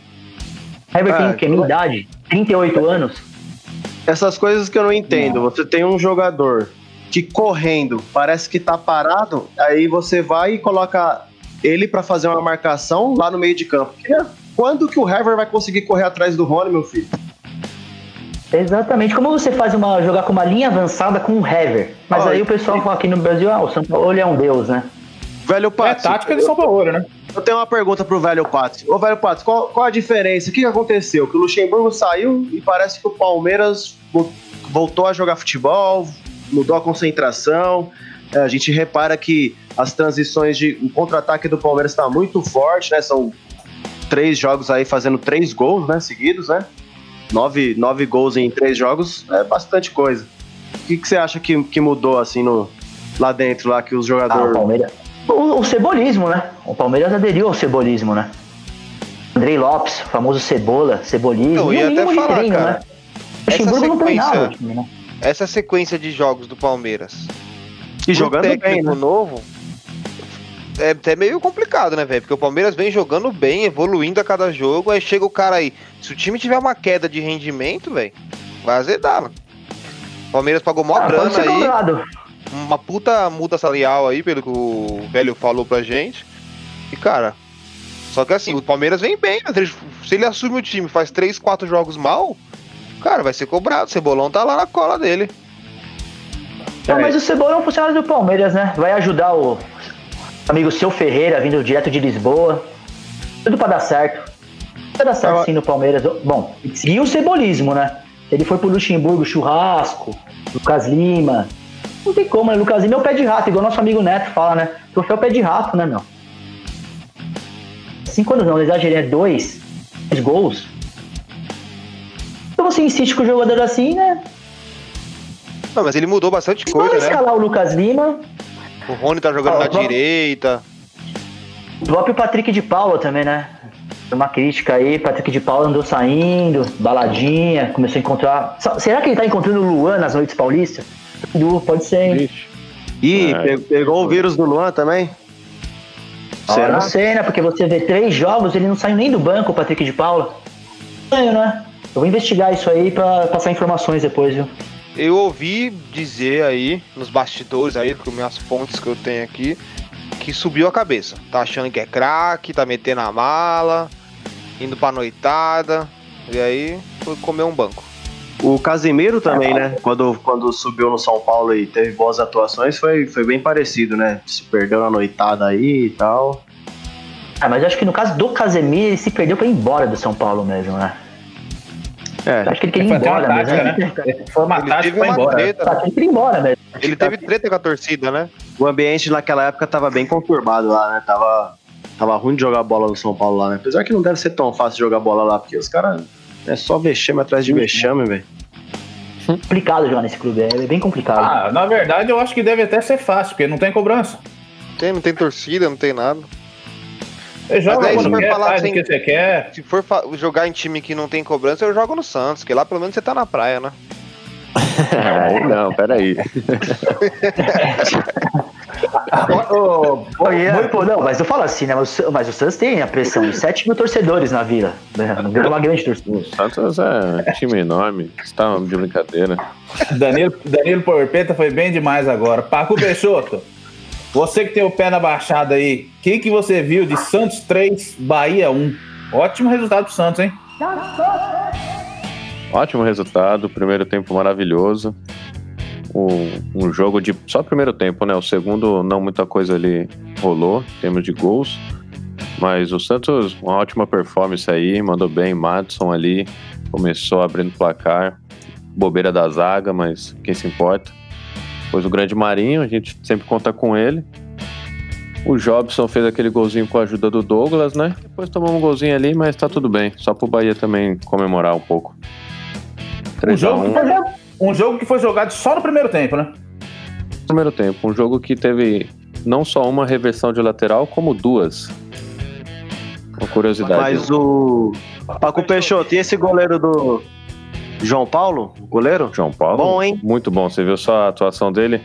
Hever Ah, tem o quê? Minha idade? 38 anos? Essas coisas que eu não entendo. Você tem um jogador que correndo parece que tá parado, aí você vai e coloca ele pra fazer uma marcação lá no meio de campo. Quando que o Hever vai conseguir correr atrás do Rony, meu filho? Exatamente. Como você faz uma jogar com uma linha avançada com um Hever? Mas aí o pessoal fala aqui no Brasil, ah, o São Paulo é um deus, né? Velho É Pato, tática de São Paulo, né? eu tenho uma pergunta pro velho Pato. Ô, velho Pato, qual, qual a diferença? O que, aconteceu? Que o Luxemburgo saiu e parece que o Palmeiras vo- voltou a jogar futebol, mudou a concentração. É, a gente repara que as transições de. O contra-ataque do Palmeiras está muito forte, né? São três jogos aí fazendo três gols, né? Seguidos, né? Nove, nove gols em três jogos é bastante coisa. O que, que você acha que, que mudou assim no, lá dentro, lá que os Ah, o jogadores. Palmeiras. O, o cebolismo, né? O Palmeiras aderiu ao cebolismo, né? Andrei Lopes, o famoso Cebola, cebolismo. Eu ia até falar, treino, cara. né? O Luxemburgo não treinava o time, né? Essa sequência de jogos do Palmeiras. E jogando bem, técnico né? novo. É até meio complicado, né, velho? Porque o Palmeiras vem jogando bem, evoluindo a cada jogo. Aí chega o cara aí. Se o time tiver uma queda de rendimento, velho, vai azedar, mano. O Palmeiras pagou mó Ah, pode grana aí. cobrado. uma puta multa salarial aí, pelo que o velho falou pra gente. E, cara, só que assim, o Palmeiras vem bem? Se ele- Se ele assume o time e faz 3, 4 jogos mal, cara, vai ser cobrado. O Cebolão tá lá na cola dele. Não, mas o Cebola é um funcionário do Palmeiras, né? Vai ajudar o amigo Seu Ferreira, vindo direto de Lisboa. Tudo pra dar certo. Vai dar certo sim no Palmeiras. Bom, e o cebolismo, né? Ele foi pro Luxemburgo, churrasco, Lucas Lima. Não tem como, né? Lucas Lima é o pé de rato, igual nosso amigo Neto fala, né? Troféu pé de rato, né, meu? Cinco anos não, exagerei, é dois, dois gols. Então você insiste com o jogador assim, né? Não, mas ele mudou bastante coisa, né? escalar o Lucas Lima, O Rony tá jogando Ah, na o próprio- direita. O próprio Patrick de Paula também, né? Uma crítica aí, Patrick de Paula andou saindo, baladinha, começou a encontrar. Será que ele tá encontrando o Luan nas noites paulistas? Du, Pode ser, hein? Vixe. Ih, É. pe- pegou o vírus do Luan também? Eu Será? Não sei, né? Porque você vê três jogos, ele não saiu nem do banco, o Patrick de Paula. Estranho, né? Eu vou investigar isso aí pra passar informações depois, viu? Eu ouvi dizer aí, nos bastidores aí, com minhas fontes que eu tenho aqui, que subiu a cabeça. Tá achando que é craque, tá metendo a mala, indo pra noitada. E aí foi comer um banco. O Casimiro também, né? Quando, quando subiu no São Paulo e teve boas atuações, foi, foi bem parecido, né? Se perdeu na noitada aí e tal. Ah, mas eu acho que no caso do Casemiro, ele se perdeu pra ir embora do São Paulo mesmo, né? É, acho que ele queria ir até uma embora tática, mesmo. né? Foi uma Ele tática teve pra ir embora. treta. Tá, ele queria ir embora mesmo. Ele teve treta com a torcida, né? o ambiente naquela época tava bem conturbado lá, né? Tava, tava ruim de jogar bola no São Paulo lá, né? Apesar que não deve ser tão fácil jogar bola lá, porque os caras é só vexame atrás de vexame, velho. complicado jogar nesse clube, é bem complicado. Ah, na verdade, eu acho que deve até ser fácil, porque não tem cobrança. Tem, não tem torcida, não tem nada. Você joga aí quando você vai quer, falar assim- que você quer. Se for jogar em time que não tem cobrança, eu jogo no Santos, que lá pelo menos você tá na praia, né? Aí não, peraí. Oi, pô, não, mas eu falo assim, né? Mas, o- mas o Santos tem a pressão de 7 mil torcedores na vila. Né? Não vira uma grande torcida. O Santos é um time enorme. Você tá de brincadeira. Danilo, Danilo Porpeta foi bem demais agora. Paco Peixoto, você que tem o pé na baixada aí, o que, que você viu de Santos 3, Bahia 1? Ótimo resultado pro Santos, hein? Ótimo resultado, primeiro tempo maravilhoso. Um, um jogo de. Só primeiro tempo, né? O segundo, não muita coisa ali rolou, em termos de gols. Mas o Santos, uma ótima performance aí, mandou bem. Madison ali, começou abrindo placar. Bobeira da zaga, mas quem se importa. Depois o grande Marinho, a gente sempre conta com ele. O Jobson fez aquele golzinho com a ajuda do Douglas, né? Depois tomamos um golzinho ali, mas tá tudo bem. Só pro Bahia também comemorar um pouco. Um 3 a jogo, 1 que foi, jo- um jogo que foi jogado só no primeiro tempo, né? primeiro tempo. Um jogo que teve não só uma reversão de lateral, como duas. Uma curiosidade. Mas o. Paco Peixoto, e esse goleiro do. João Paulo? O goleiro? João Paulo. Bom, hein? Muito bom. Você viu só a atuação dele?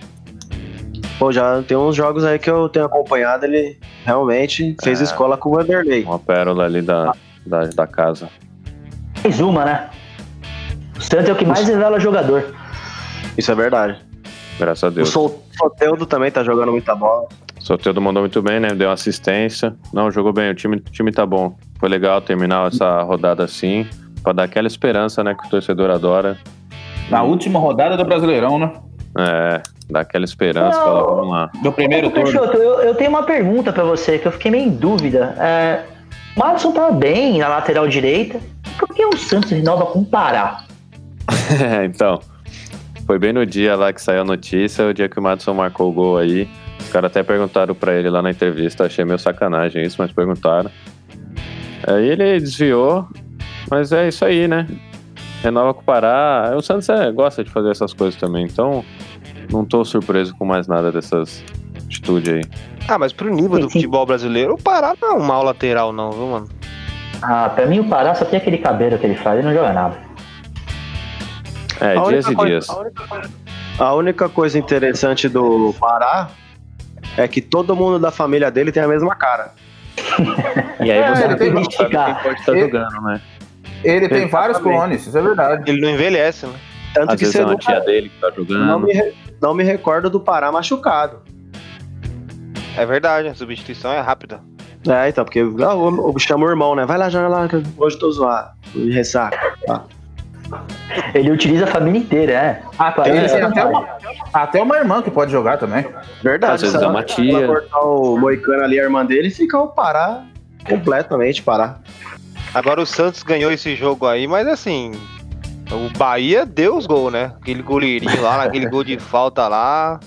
Pô, já tem uns jogos aí que eu tenho acompanhado, ele realmente fez É. escola com o Vanderlei. Uma pérola ali da, da, da casa. Mais uma, né? O Santos é o que mais revela jogador. Isso é verdade. Graças a O Deus. Sol- Soteudo também tá jogando muita bola. O Soteldo mandou muito bem, né? Deu uma assistência. Não, jogou bem. O time, o time tá bom. Foi legal terminar essa rodada assim. Pra dar aquela esperança, né? Que o torcedor adora. Na última rodada do Brasileirão, né? É, dar aquela esperança. Não. Falar, vamos lá. Do primeiro Ô, turno. Peixoto, eu, eu tenho uma pergunta pra você, que eu fiquei meio em dúvida. É, o Madison tá bem na lateral direita. Por que o Santos renova com o Pará? É, então, foi bem no dia lá que saiu a notícia, o dia que o Madison marcou o gol aí. Os caras até perguntaram pra ele lá na entrevista, achei meio sacanagem isso, mas perguntaram. Aí ele desviou, mas é isso aí, né? Renova com o Pará. O Santos é, gosta de fazer essas coisas também, então não tô surpreso com mais nada dessas atitudes aí. Ah, mas pro nível Sim, do sim. futebol brasileiro, o Pará não é um mau lateral, não, viu, mano? Ah, pra mim o Pará só tem aquele cabelo que ele faz, ele não joga nada. É, A dias e coisa- dias. A única, coisa- a única coisa interessante do Pará é que todo mundo da família dele tem a mesma cara. E aí você É, não tem pode estar Ele- jogando, né? Ele tem vários clones, isso é verdade. Ele não envelhece, né? Tanto Às que vezes você é uma nunca- tia dele que tá não, jogando. me, re- não me recordo do Pará machucado. É verdade, a substituição é rápida. É, então, porque ah, o- o- chama o irmão, né? Vai lá, joga lá, que hoje eu tô zoado. De ressaca. Tá. Ele utiliza a família inteira, é. Até, É, ele tem é. até, uma, até uma irmã que pode jogar também. Verdade. Às vezes é uma tia. cortar o Moicano ali, a irmã dele, fica o Pará completamente Pará. Agora o Santos ganhou esse jogo aí, mas assim, o Bahia deu os gols, né? Aquele goleirinho lá, aquele gol de falta lá.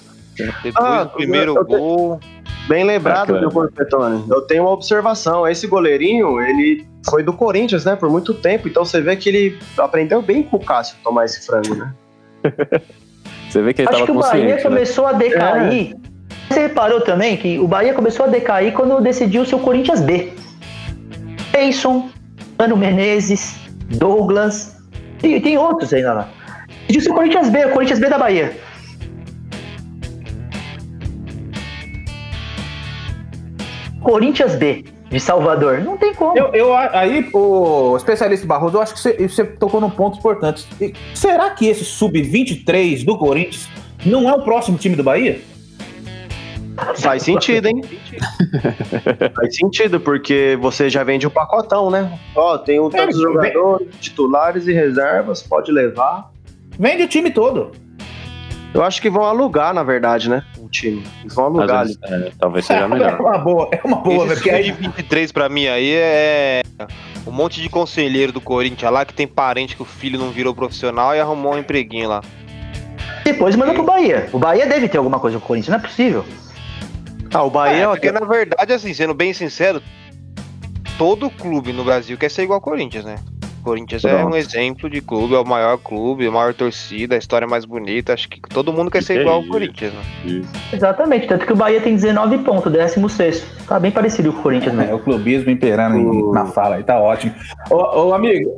Depois Ah, o primeiro eu- eu- gol. Bem lembrado, Bacana. meu Porpetone. Eu tenho uma observação. Esse goleirinho, ele foi do Corinthians, né? Por muito tempo. Então você vê que ele aprendeu bem com o Cássio tomar esse frango, né? Você vê que ele Acho tava que o Bahia né? começou a decair. Você reparou também que o Bahia começou a decair quando decidiu o seu Corinthians B. Payson, Mano Menezes, Douglas. E tem outros ainda lá. Decidiu o Corinthians B, o Corinthians B da Bahia. Corinthians B de Salvador. Não tem como. Eu, eu, aí, o especialista Barroso, eu acho que você, você tocou num ponto importante. Será que esse sub-23 do Corinthians não é o próximo time do Bahia? Faz sentido, hein? Faz sentido, porque você já vende o pacotão, né? Ó, tem um tantos É, jogadores, titulares e reservas, pode levar. Vende o time todo. Eu acho que vão alugar, na verdade, né? O time. Eles vão alugar Às ali. vezes, é, talvez seja É melhor. uma boa, é uma boa, velho. Esse porque aí- sub-23 pra mim aí é um monte de conselheiro do Corinthians lá que tem parente que o filho não virou profissional e arrumou um empreguinho lá. Depois manda pro Bahia. O Bahia deve ter alguma coisa com o Corinthians, não é possível. Ah, o Bahia, É, ó, porque na verdade, assim, sendo bem sincero, todo clube no Brasil quer ser igual ao Corinthians, né? O Corinthians é Pronto. um exemplo de clube, é o maior clube, a maior torcida, a história mais bonita. Acho que todo mundo quer ser Que igual ao isso. Corinthians, né? Exatamente, tanto que o Bahia tem 19 pontos, 16. Tá bem parecido com o Corinthians É, mesmo. o clubismo imperando na fala aí, tá ótimo. Ô, ô, amigo,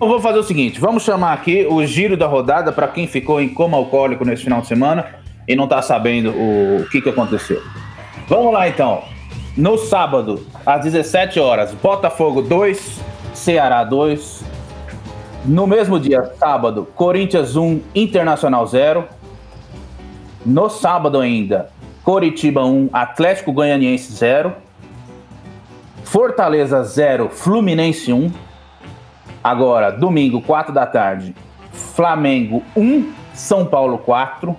eu vou fazer o seguinte: vamos chamar aqui o giro da rodada para quem ficou em coma alcoólico nesse final de semana e não tá sabendo o, o que, que aconteceu. Vamos lá então. No sábado, às 17 horas, Botafogo 2, Ceará 2. No mesmo dia, sábado, Corinthians 1, Internacional 0. No sábado ainda, Coritiba 1, Atlético Goianiense 0. Fortaleza 0, Fluminense 1. Agora, domingo, 4 da tarde, Flamengo 1, São Paulo 4.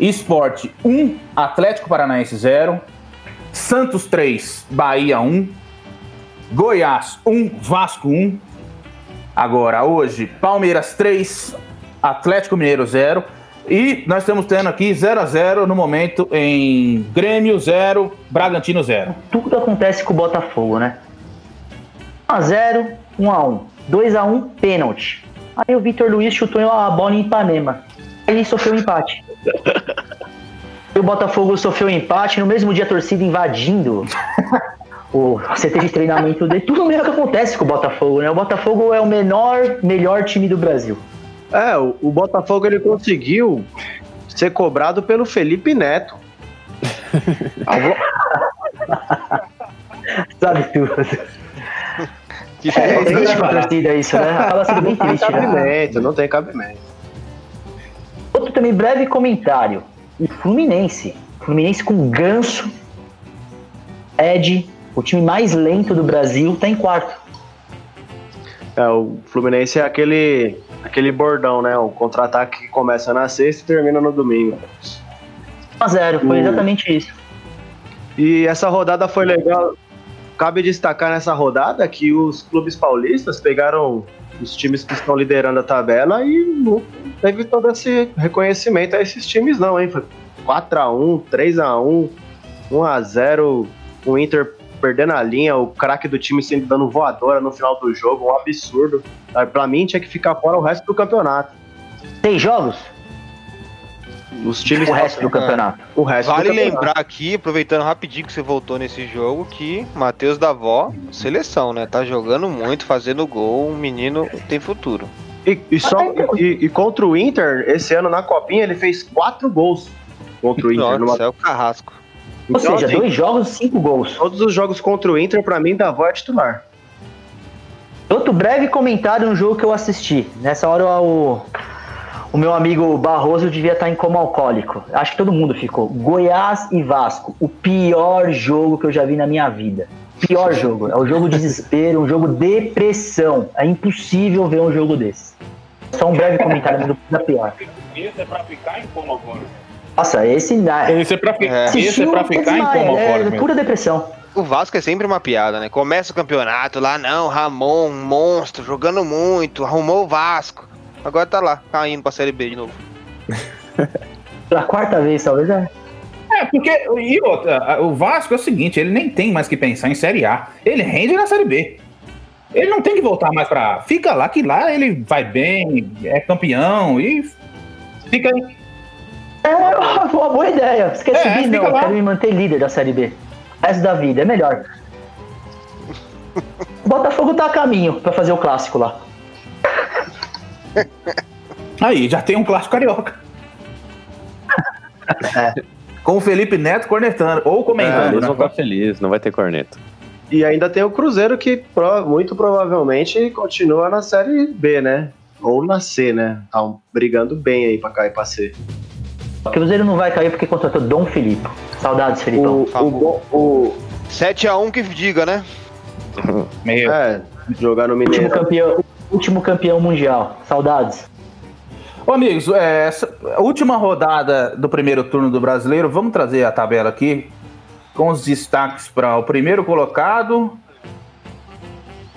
Esporte 1, Atlético Paranaense 0. Santos 3, Bahia 1. Goiás 1, Vasco 1. Agora, hoje, Palmeiras 3, Atlético Mineiro 0. E nós estamos tendo aqui 0 a 0 no momento em Grêmio 0, Bragantino 0. Tudo acontece com o Botafogo, né? 1x0, 1x1. 2x1, pênalti. Aí o Vitor Luiz chutou a bola em Ipanema. Ele sofreu um empate. E o Botafogo sofreu um empate, no mesmo dia a torcida invadindo o CT de treinamento dele. Tudo mesmo que acontece com o Botafogo, né? O Botafogo é o menor, melhor time do Brasil. É, o, o Botafogo ele conseguiu ser cobrado pelo Felipe Neto. Sabe tudo. Que É fez. triste pra torcida isso, né? Acaba sendo bem Não tem triste, né? cabimento, não tem cabimento. Outro também breve comentário. O Fluminense. Fluminense com ganso. Ed, o time mais lento do Brasil, tá em quarto. É, o Fluminense é aquele, aquele bordão, né? O contra-ataque que começa na sexta e termina no domingo. 1x0, foi exatamente isso. E essa rodada foi legal. Cabe destacar nessa rodada que os clubes paulistas pegaram os times que estão liderando a tabela e não teve todo esse reconhecimento a esses times, não, hein? Foi 4x1, 3x1, 1x0, o Inter perdendo a linha, o craque do time sempre dando voadora no final do jogo, um absurdo. Pra mim tinha que ficar fora o resto do campeonato. Seis jogos? Os times. O resto do campeonato. O resto Vale do campeonato. lembrar aqui, aproveitando rapidinho que você voltou nesse jogo, que Matheus Davó, seleção, né? Tá jogando muito, fazendo gol, um menino tem futuro. E, e só, e, e contra o Inter, esse ano na Copinha, ele fez quatro gols contra o Inter. Nossa, numa- é o carrasco. Ou Então, seja, assim, dois jogos, cinco gols. Todos os jogos contra o Inter, pra mim, Davó é titular. Outro breve comentário no jogo que eu assisti. Nessa hora o, o meu amigo Barroso devia estar em coma alcoólico. Acho que todo mundo ficou. Goiás e Vasco. O pior jogo que eu já vi na minha vida. Pior jogo. É o jogo de desespero, um jogo depressão. É impossível ver um jogo desse. Só um breve comentário do da pior. Esse é pra ficar em coma agora. Nossa, esse. Esse é pra, fi- É. esse é pra ficar em coma é, agora. mesmo. pura depressão. O Vasco é sempre uma piada, né? Começa o campeonato lá, não, Ramon, um monstro, jogando muito, arrumou o Vasco. Agora tá lá, caindo pra Série B de novo. Pela quarta vez, talvez. É. É, porque e outra, o Vasco é o seguinte, ele nem tem mais que pensar em Série A. Ele rende na Série B. Ele não tem que voltar mais pra. Fica lá, que lá ele vai bem, é campeão e fica aí. É uma boa ideia. Quer É, subir? Não, lá. quero me manter líder da Série B. O resto da vida, é melhor. O Botafogo tá a caminho pra fazer o clássico lá. Aí, já tem um clássico carioca. Com o Felipe Neto cornetando, ou É, comentando. eles né? vão felizes, não vai ter corneta. E ainda tem o Cruzeiro que muito provavelmente continua na Série B, né? Ou na C, né? Tá brigando bem aí pra cair pra C. O Cruzeiro não vai cair porque contratou Dom Filipe. Saudades, Felipão. O, o, bo- o, 7x1 que diga, né? Meu, é, jogar no Último Mineiro. campeão, último campeão mundial. Saudades. Ô, amigos, é, essa a última rodada do primeiro turno do brasileiro, vamos trazer a tabela aqui com os destaques para o primeiro colocado,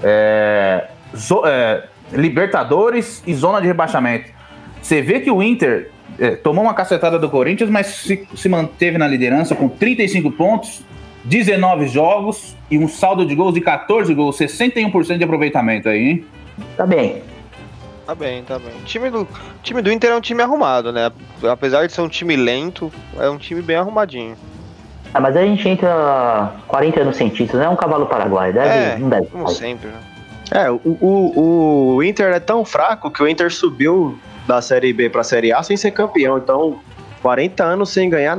é, zo- é, Libertadores e zona de rebaixamento. Você vê que o Inter é, tomou uma cacetada do Corinthians, mas se, se manteve na liderança com 35 pontos, 19 jogos e um saldo de gols de 14 gols, 61% de aproveitamento aí, hein? Tá bem. Tá bem, tá bem. O time do, time do Inter é um time arrumado, né? Apesar de ser um time lento, é um time bem arrumadinho. Ah, mas a gente entra 40 anos sem título, não é um cavalo paraguaio. Deve, É, não deve. Como sempre, né? É, o, o, o Inter é tão fraco que o Inter subiu da Série B pra Série A sem ser campeão. Então, 40 anos sem ganhar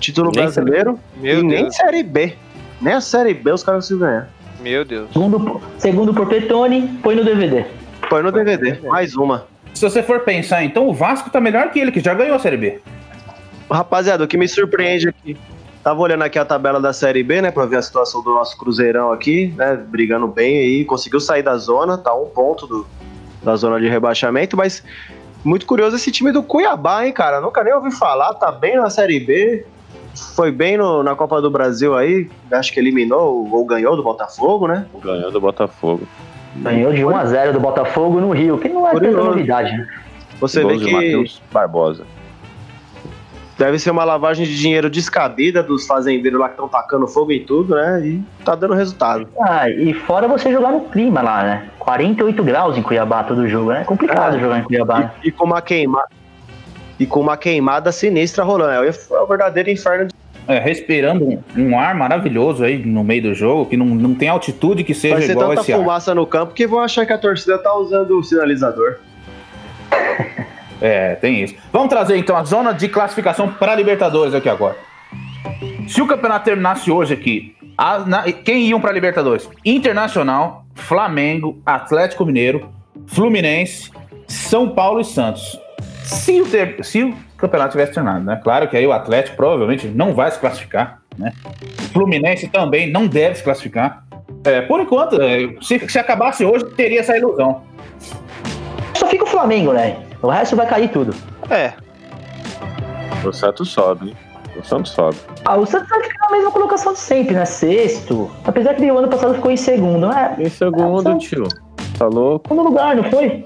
Título Nem brasileiro e nem. Série B. Nem a Série B os caras conseguiram ganhar. Meu Deus. Segundo, segundo por Petone, põe no DVD. Põe no DVD, mais uma. Se você for pensar, então o Vasco tá melhor que ele, que já ganhou a Série B. Rapaziada, o que me surpreende aqui. Tava olhando aqui a tabela da Série B, né, pra ver a situação do nosso Cruzeirão aqui, né, brigando bem aí, conseguiu sair da zona, tá um ponto do, da zona de rebaixamento, mas muito curioso esse time do Cuiabá, hein, cara, nunca nem ouvi falar, tá bem na Série B, foi bem no- na Copa do Brasil aí, acho que eliminou ou ganhou do Botafogo, né, Ganhou do Botafogo. Ganhou de 1x0 do Botafogo no Rio, que não é tanta novidade, né? você vê que Matheus Barbosa. deve ser uma lavagem de dinheiro descabida dos fazendeiros lá que estão tacando fogo em tudo, né, e tá dando resultado. Ah, e fora você jogar no clima lá, né? 48 graus em Cuiabá todo jogo, né? É complicado Ah, jogar em Cuiabá. E, e com uma queimada. E com uma queimada sinistra rolando. É o- é o verdadeiro inferno. de- É, respirando um, um ar maravilhoso aí no meio do jogo, que não, não tem altitude que seja Vai ser igual tanta esse ar. fumaça no campo que vão achar que a torcida tá usando o sinalizador. É, tem isso. Vamos trazer então a zona de classificação para Libertadores aqui agora. Se o campeonato terminasse hoje aqui, a- na- quem iam para Libertadores? Internacional, Flamengo, Atlético Mineiro, Fluminense, São Paulo e Santos. Se o, ter- se o campeonato tivesse terminado, né? Claro que aí o Atlético provavelmente não vai se classificar, né? O Fluminense também não deve se classificar. É, por enquanto, é, se, se acabasse hoje, teria essa ilusão. Só fica o Flamengo, né? O resto vai cair tudo. É, O Santos sobe, hein? O Santos sobe. Ah, o Santos vai ficar na mesma colocação de sempre, né? Sexto. Apesar que o ano passado ficou em segundo, né? Em segundo, Santos- tio. Tá louco? Segundo lugar, não foi?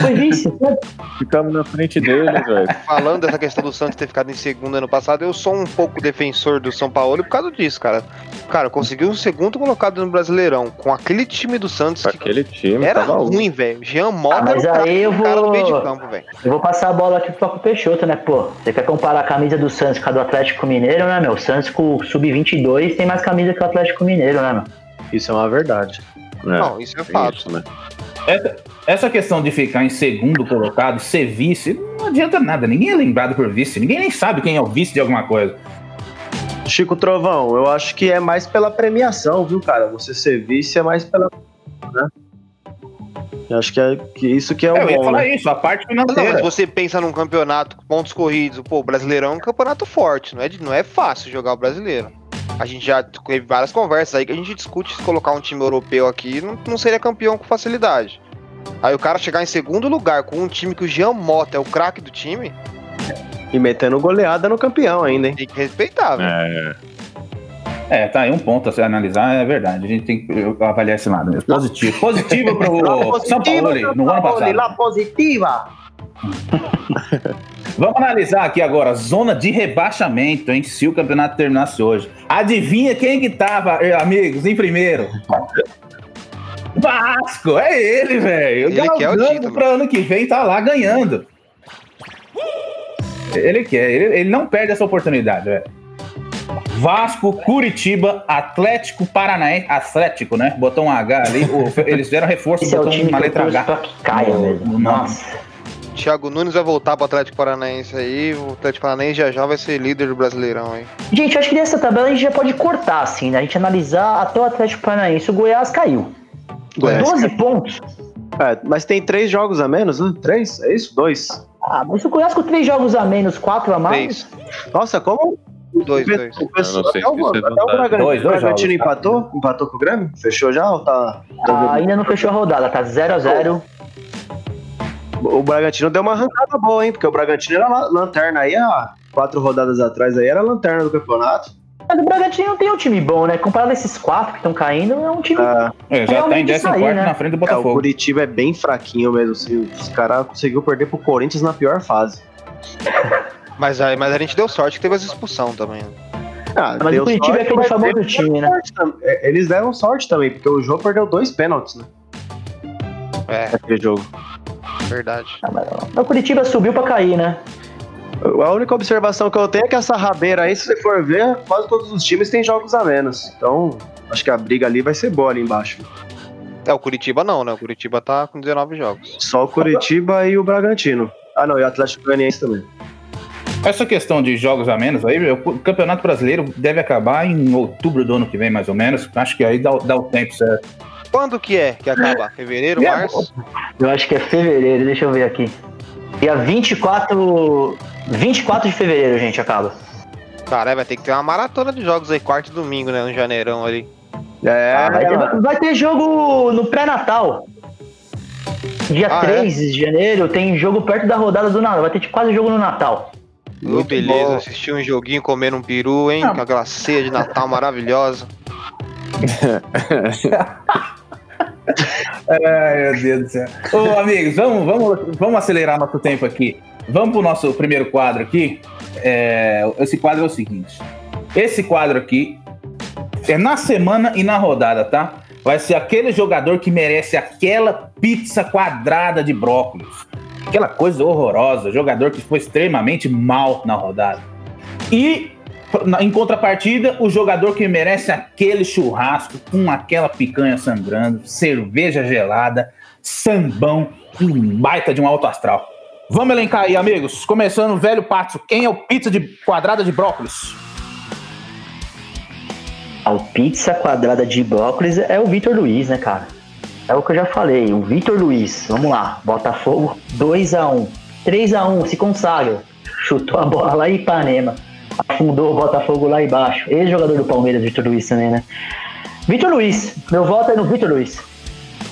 Foi vice. né? Ficamos na frente deles, velho. falando dessa questão do Santos ter ficado em segundo ano passado, eu sou um pouco defensor do São Paulo por causa disso, cara. Cara, conseguiu um segundo colocado no Brasileirão com aquele time do Santos que Aquele time era tava ruim, velho. Jean Mota Ah, mas aí eu cara no meio de vou- campo, velho. Eu vou passar a bola aqui pro Paco Peixoto, né? Pô, você quer comparar a camisa do Santos com a do Atlético Mineiro, né, meu? O Santos com o Sub-22 tem mais camisa que o Atlético Mineiro, né, meu? Isso é uma verdade. É, Não, isso é tem fato. isso, né? Essa, essa questão de ficar em segundo colocado, ser vice, não adianta nada. Ninguém é lembrado por vice. Ninguém nem sabe quem é o vice de alguma coisa. Chico Trovão, eu acho que é mais pela premiação, viu, cara? Você ser vice é mais pela. Né? Eu acho que, é, que isso que é o É, eu ia bom, falar né? isso, a parte Mas não, financeira. mas você pensa num campeonato com pontos corridos, pô, o Brasileirão é um campeonato forte, não é, de- não é fácil jogar o brasileiro. A gente já teve várias conversas aí que a gente discute se colocar um time europeu aqui não, não seria campeão com facilidade. Aí o cara chegar em segundo lugar com um time que o Jean Mota é o craque do time, E metendo goleada no campeão ainda, hein? tem que respeitar, velho. É, É, tá aí um ponto a se analisar, é verdade. A gente tem que avaliar esse lado mesmo. Positivo. Positivo pro São Paulo no ano passado. Lá positiva! Vamos analisar aqui agora, zona de rebaixamento, hein? Se o campeonato terminasse hoje. Adivinha quem que tava, eh, amigos, em primeiro? Vasco, é ele, velho. Ele quer o título. pra ano que vem tá lá ganhando. Ele quer, ele, ele não perde essa oportunidade, velho. Vasco, Curitiba, Atlético Paranaense, Atlético, né? Botou um H ali, o- eles fizeram reforço, Esse é o botou time uma letra H. pra que caia no- mesmo. no. Nossa. Thiago Nunes vai voltar pro Atlético Paranaense aí, o Atlético Paranaense já já vai ser líder do Brasileirão aí. Gente, eu acho que dessa tabela a gente já pode cortar, assim, né? A gente analisar até o Atlético Paranaense. O Goiás caiu. Goiás 12 pontos. É, mas tem três jogos a menos, né? Três? É isso? Dois? Ah, mas o Goiás com três jogos a menos, quatro a mais. Três. Nossa, como. Dois, o dois. o pessoal- Eu não sei até o, até o. Bragantino, Dois, dois Bragantino jogos, tá? empatou? Empatou com o Grêmio? Fechou já ou tá. Ah, ainda não fechou a rodada, tá 0 a 0 O Bragantino deu uma arrancada boa, hein? Porque o Bragantino era la- lanterna aí há quatro rodadas atrás aí, era lanterna do campeonato. Mas o Bragantino não tem um time bom, né? Comparado a esses quatro que estão caindo, é um time. Ah, É, já tá em Realmente 14 isso aí, né? na frente do é, o Botafogo. Curitiba é bem fraquinho mesmo. Assim, os caras conseguiu perder pro Corinthians na pior fase. Mas, aí- mas a gente deu sorte que teve essa expulsão também. né? Ah, Mas deu o Curitiba sorte, é aquele famoso time, né? é, Eles deram sorte também, porque o jogo perdeu dois pênaltis, né? É, Aquele jogo. verdade. Ah, mas O Curitiba subiu pra cair, né? A única observação que eu tenho é que essa rabeira aí, se você for ver, quase todos os times têm jogos a menos. Então, acho que a briga ali vai ser boa ali embaixo. É, o Curitiba não, né? O Curitiba tá com 19 jogos. Só o Curitiba e o Bragantino. Ah, não, e o Atlético Goianiense também. Essa questão de jogos a menos, aí o Campeonato Brasileiro deve acabar em outubro do ano que vem, mais ou menos. Acho que aí dá, dá o tempo certo. Quando que é que acaba? Fevereiro, É, março? Eu acho que é fevereiro, deixa eu ver aqui. Dia 24. 24 de fevereiro, gente, acaba. Caralho, vai ter que ter uma maratona de jogos aí, quarto e domingo, né? No janeirão ali. É, Ah, vai, ter, vai ter jogo no pré-natal. Dia Ah, 3 de janeiro tem jogo perto da rodada do Natal. Vai ter tipo, quase jogo no Natal. Ô, Muito beleza, bom. assistir um joguinho, comer um peru, hein? Com aquela ceia de Natal maravilhosa. Ai, meu Deus do céu. Ô, amigos, vamos, vamos, vamos acelerar nosso tempo aqui. Vamos pro nosso primeiro quadro aqui. É, esse quadro é o seguinte. Esse quadro aqui é na semana e na rodada, tá? Vai ser aquele jogador que merece aquela pizza quadrada de brócolis. Aquela coisa horrorosa. Jogador que foi extremamente mal na rodada. E em contrapartida, o jogador que merece aquele churrasco com aquela picanha sangrando, cerveja gelada, sambão, um baita de um alto astral. Vamos elencar aí, amigos. Começando, velho Pátio. Quem é o pizza de quadrada de brócolis? A pizza quadrada de brócolis é o Vitor Luiz, né, cara? É o que eu já falei. O Vitor Luiz, vamos lá. Botafogo 2x1. 3x1, se consagra. Chutou a bola lá em Ipanema. Afundou o Botafogo lá embaixo. Ex-jogador do Palmeiras, Vitor Luiz também, né? Vitor Luiz. Meu voto é no Vitor Luiz.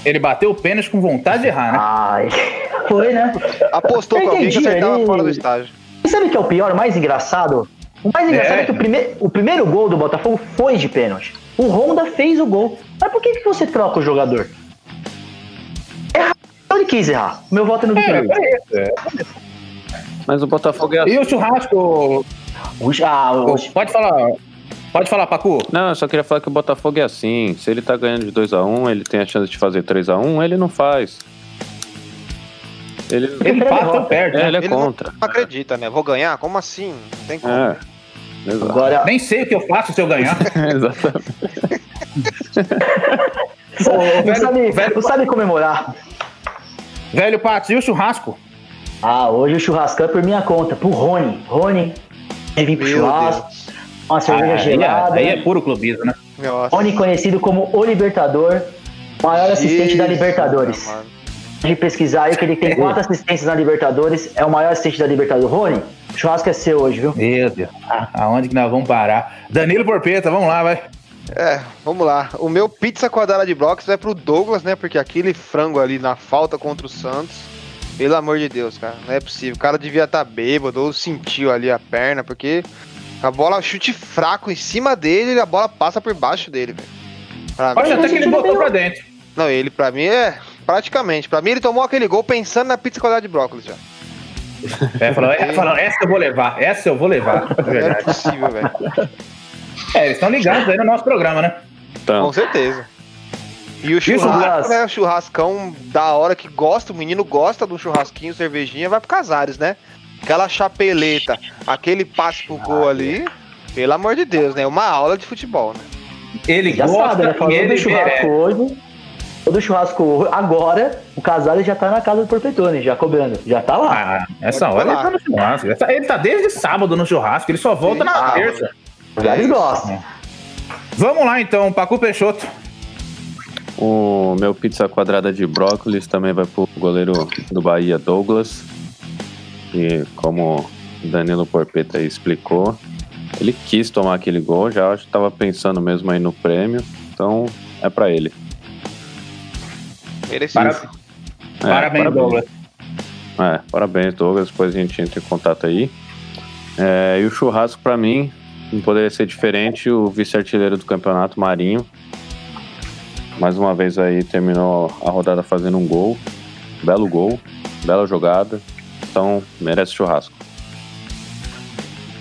Ele bateu o pênalti com vontade de errar, né? Ai, foi, né? Apostou Eu com alguém que acertava ele- fora do estágio. E sabe o que é o pior, o mais engraçado? O mais engraçado é, É. que o, prime- o primeiro gol do Botafogo foi de pênalti. O Honda fez o gol. Mas por que, que você troca o jogador? Errar. Ele quis errar. Meu voto é no Vitor É, Luiz. é isso. Mas o Botafogo é assim. E o churrasco? O- ah, o- Pode falar. Pode falar, Pacu. Não, eu só queria falar que o Botafogo é assim. Se ele tá ganhando de 2x1, ele tem a chance de fazer 3x1, ele não faz. Ele, Ele empata ou perde, é, né? ele é Ele não contra. acredita, né? Vou ganhar? Como assim? Não tem como. É. Agora, Nem sei o que eu faço se eu ganhar. Exatamente. Ô, não, velho, sabe, velho, não sabe comemorar. velho Pátio, e o churrasco? Ah, hoje o churrascão é por minha conta. Pro Rony. Rony, vai vir pro churrasco. Uma cerveja aí, é, gelada. aí é puro clubismo, né? Nossa. Rony conhecido como o Libertador. Maior assistente da Libertadores. mano. de pesquisar aí que ele tem quatro assistências na Libertadores, é o maior assistente da Libertadores. Rony, o churrasco é seu hoje, viu? Meu Deus. Ah, Aonde que nós vamos parar? Danilo Porpeta, vamos lá, vai. É, vamos lá. O meu pizza quadrada de blocos vai pro Douglas, né? Porque aquele frango ali na falta contra o Santos. Pelo amor de Deus, cara. Não é possível. O cara devia estar bêbado ou sentiu ali a perna, porque a bola chute fraco em cima dele e a bola passa por baixo dele, velho. Pode mim- até que ele botou pra dentro. Não, ele pra mim é praticamente. Pra mim ele tomou aquele gol pensando na pizza quadrada de brócolis já. É, falou, é, falou, essa eu vou levar, essa eu vou levar. É Não é verdade. possível, velho. É, eles estão ligados aí no nosso programa, né? Então, Com certeza. E o churrasco, né? O churrascão da hora que gosta, o menino gosta do churrasquinho, cervejinha, vai pro Casares, né? Aquela chapeleta, aquele passe pro gol ali, pelo amor de Deus, né? Uma aula de futebol, né? Ele Já gosta sabe, né? Falando ele do churrasco merece. hoje. Todo churrasco hoje. Agora, o Casares já tá na casa do Porpetone, já cobrando. Já tá lá. Ah, essa Pode hora ele tá no churrasco. Essa- Ele tá desde sábado no churrasco, ele só volta na Ah, terça. o Casares gosta. Vamos lá então, Pacu Peixoto. O meu pizza quadrada de brócolis também vai pro goleiro do Bahia, Douglas. E como o Danilo Porpeta aí explicou, ele quis tomar aquele gol, já acho que tava pensando mesmo aí no prêmio. Então é pra ele. Merecido. Para- É, Parabéns, Douglas. É, parabéns, Douglas. Depois a gente entra em contato aí. É, e o churrasco, pra mim, não poderia ser diferente. O vice-artilheiro do campeonato, Marinho. Mais uma vez aí terminou a rodada fazendo um gol. Belo gol, bela jogada. Então, merece churrasco.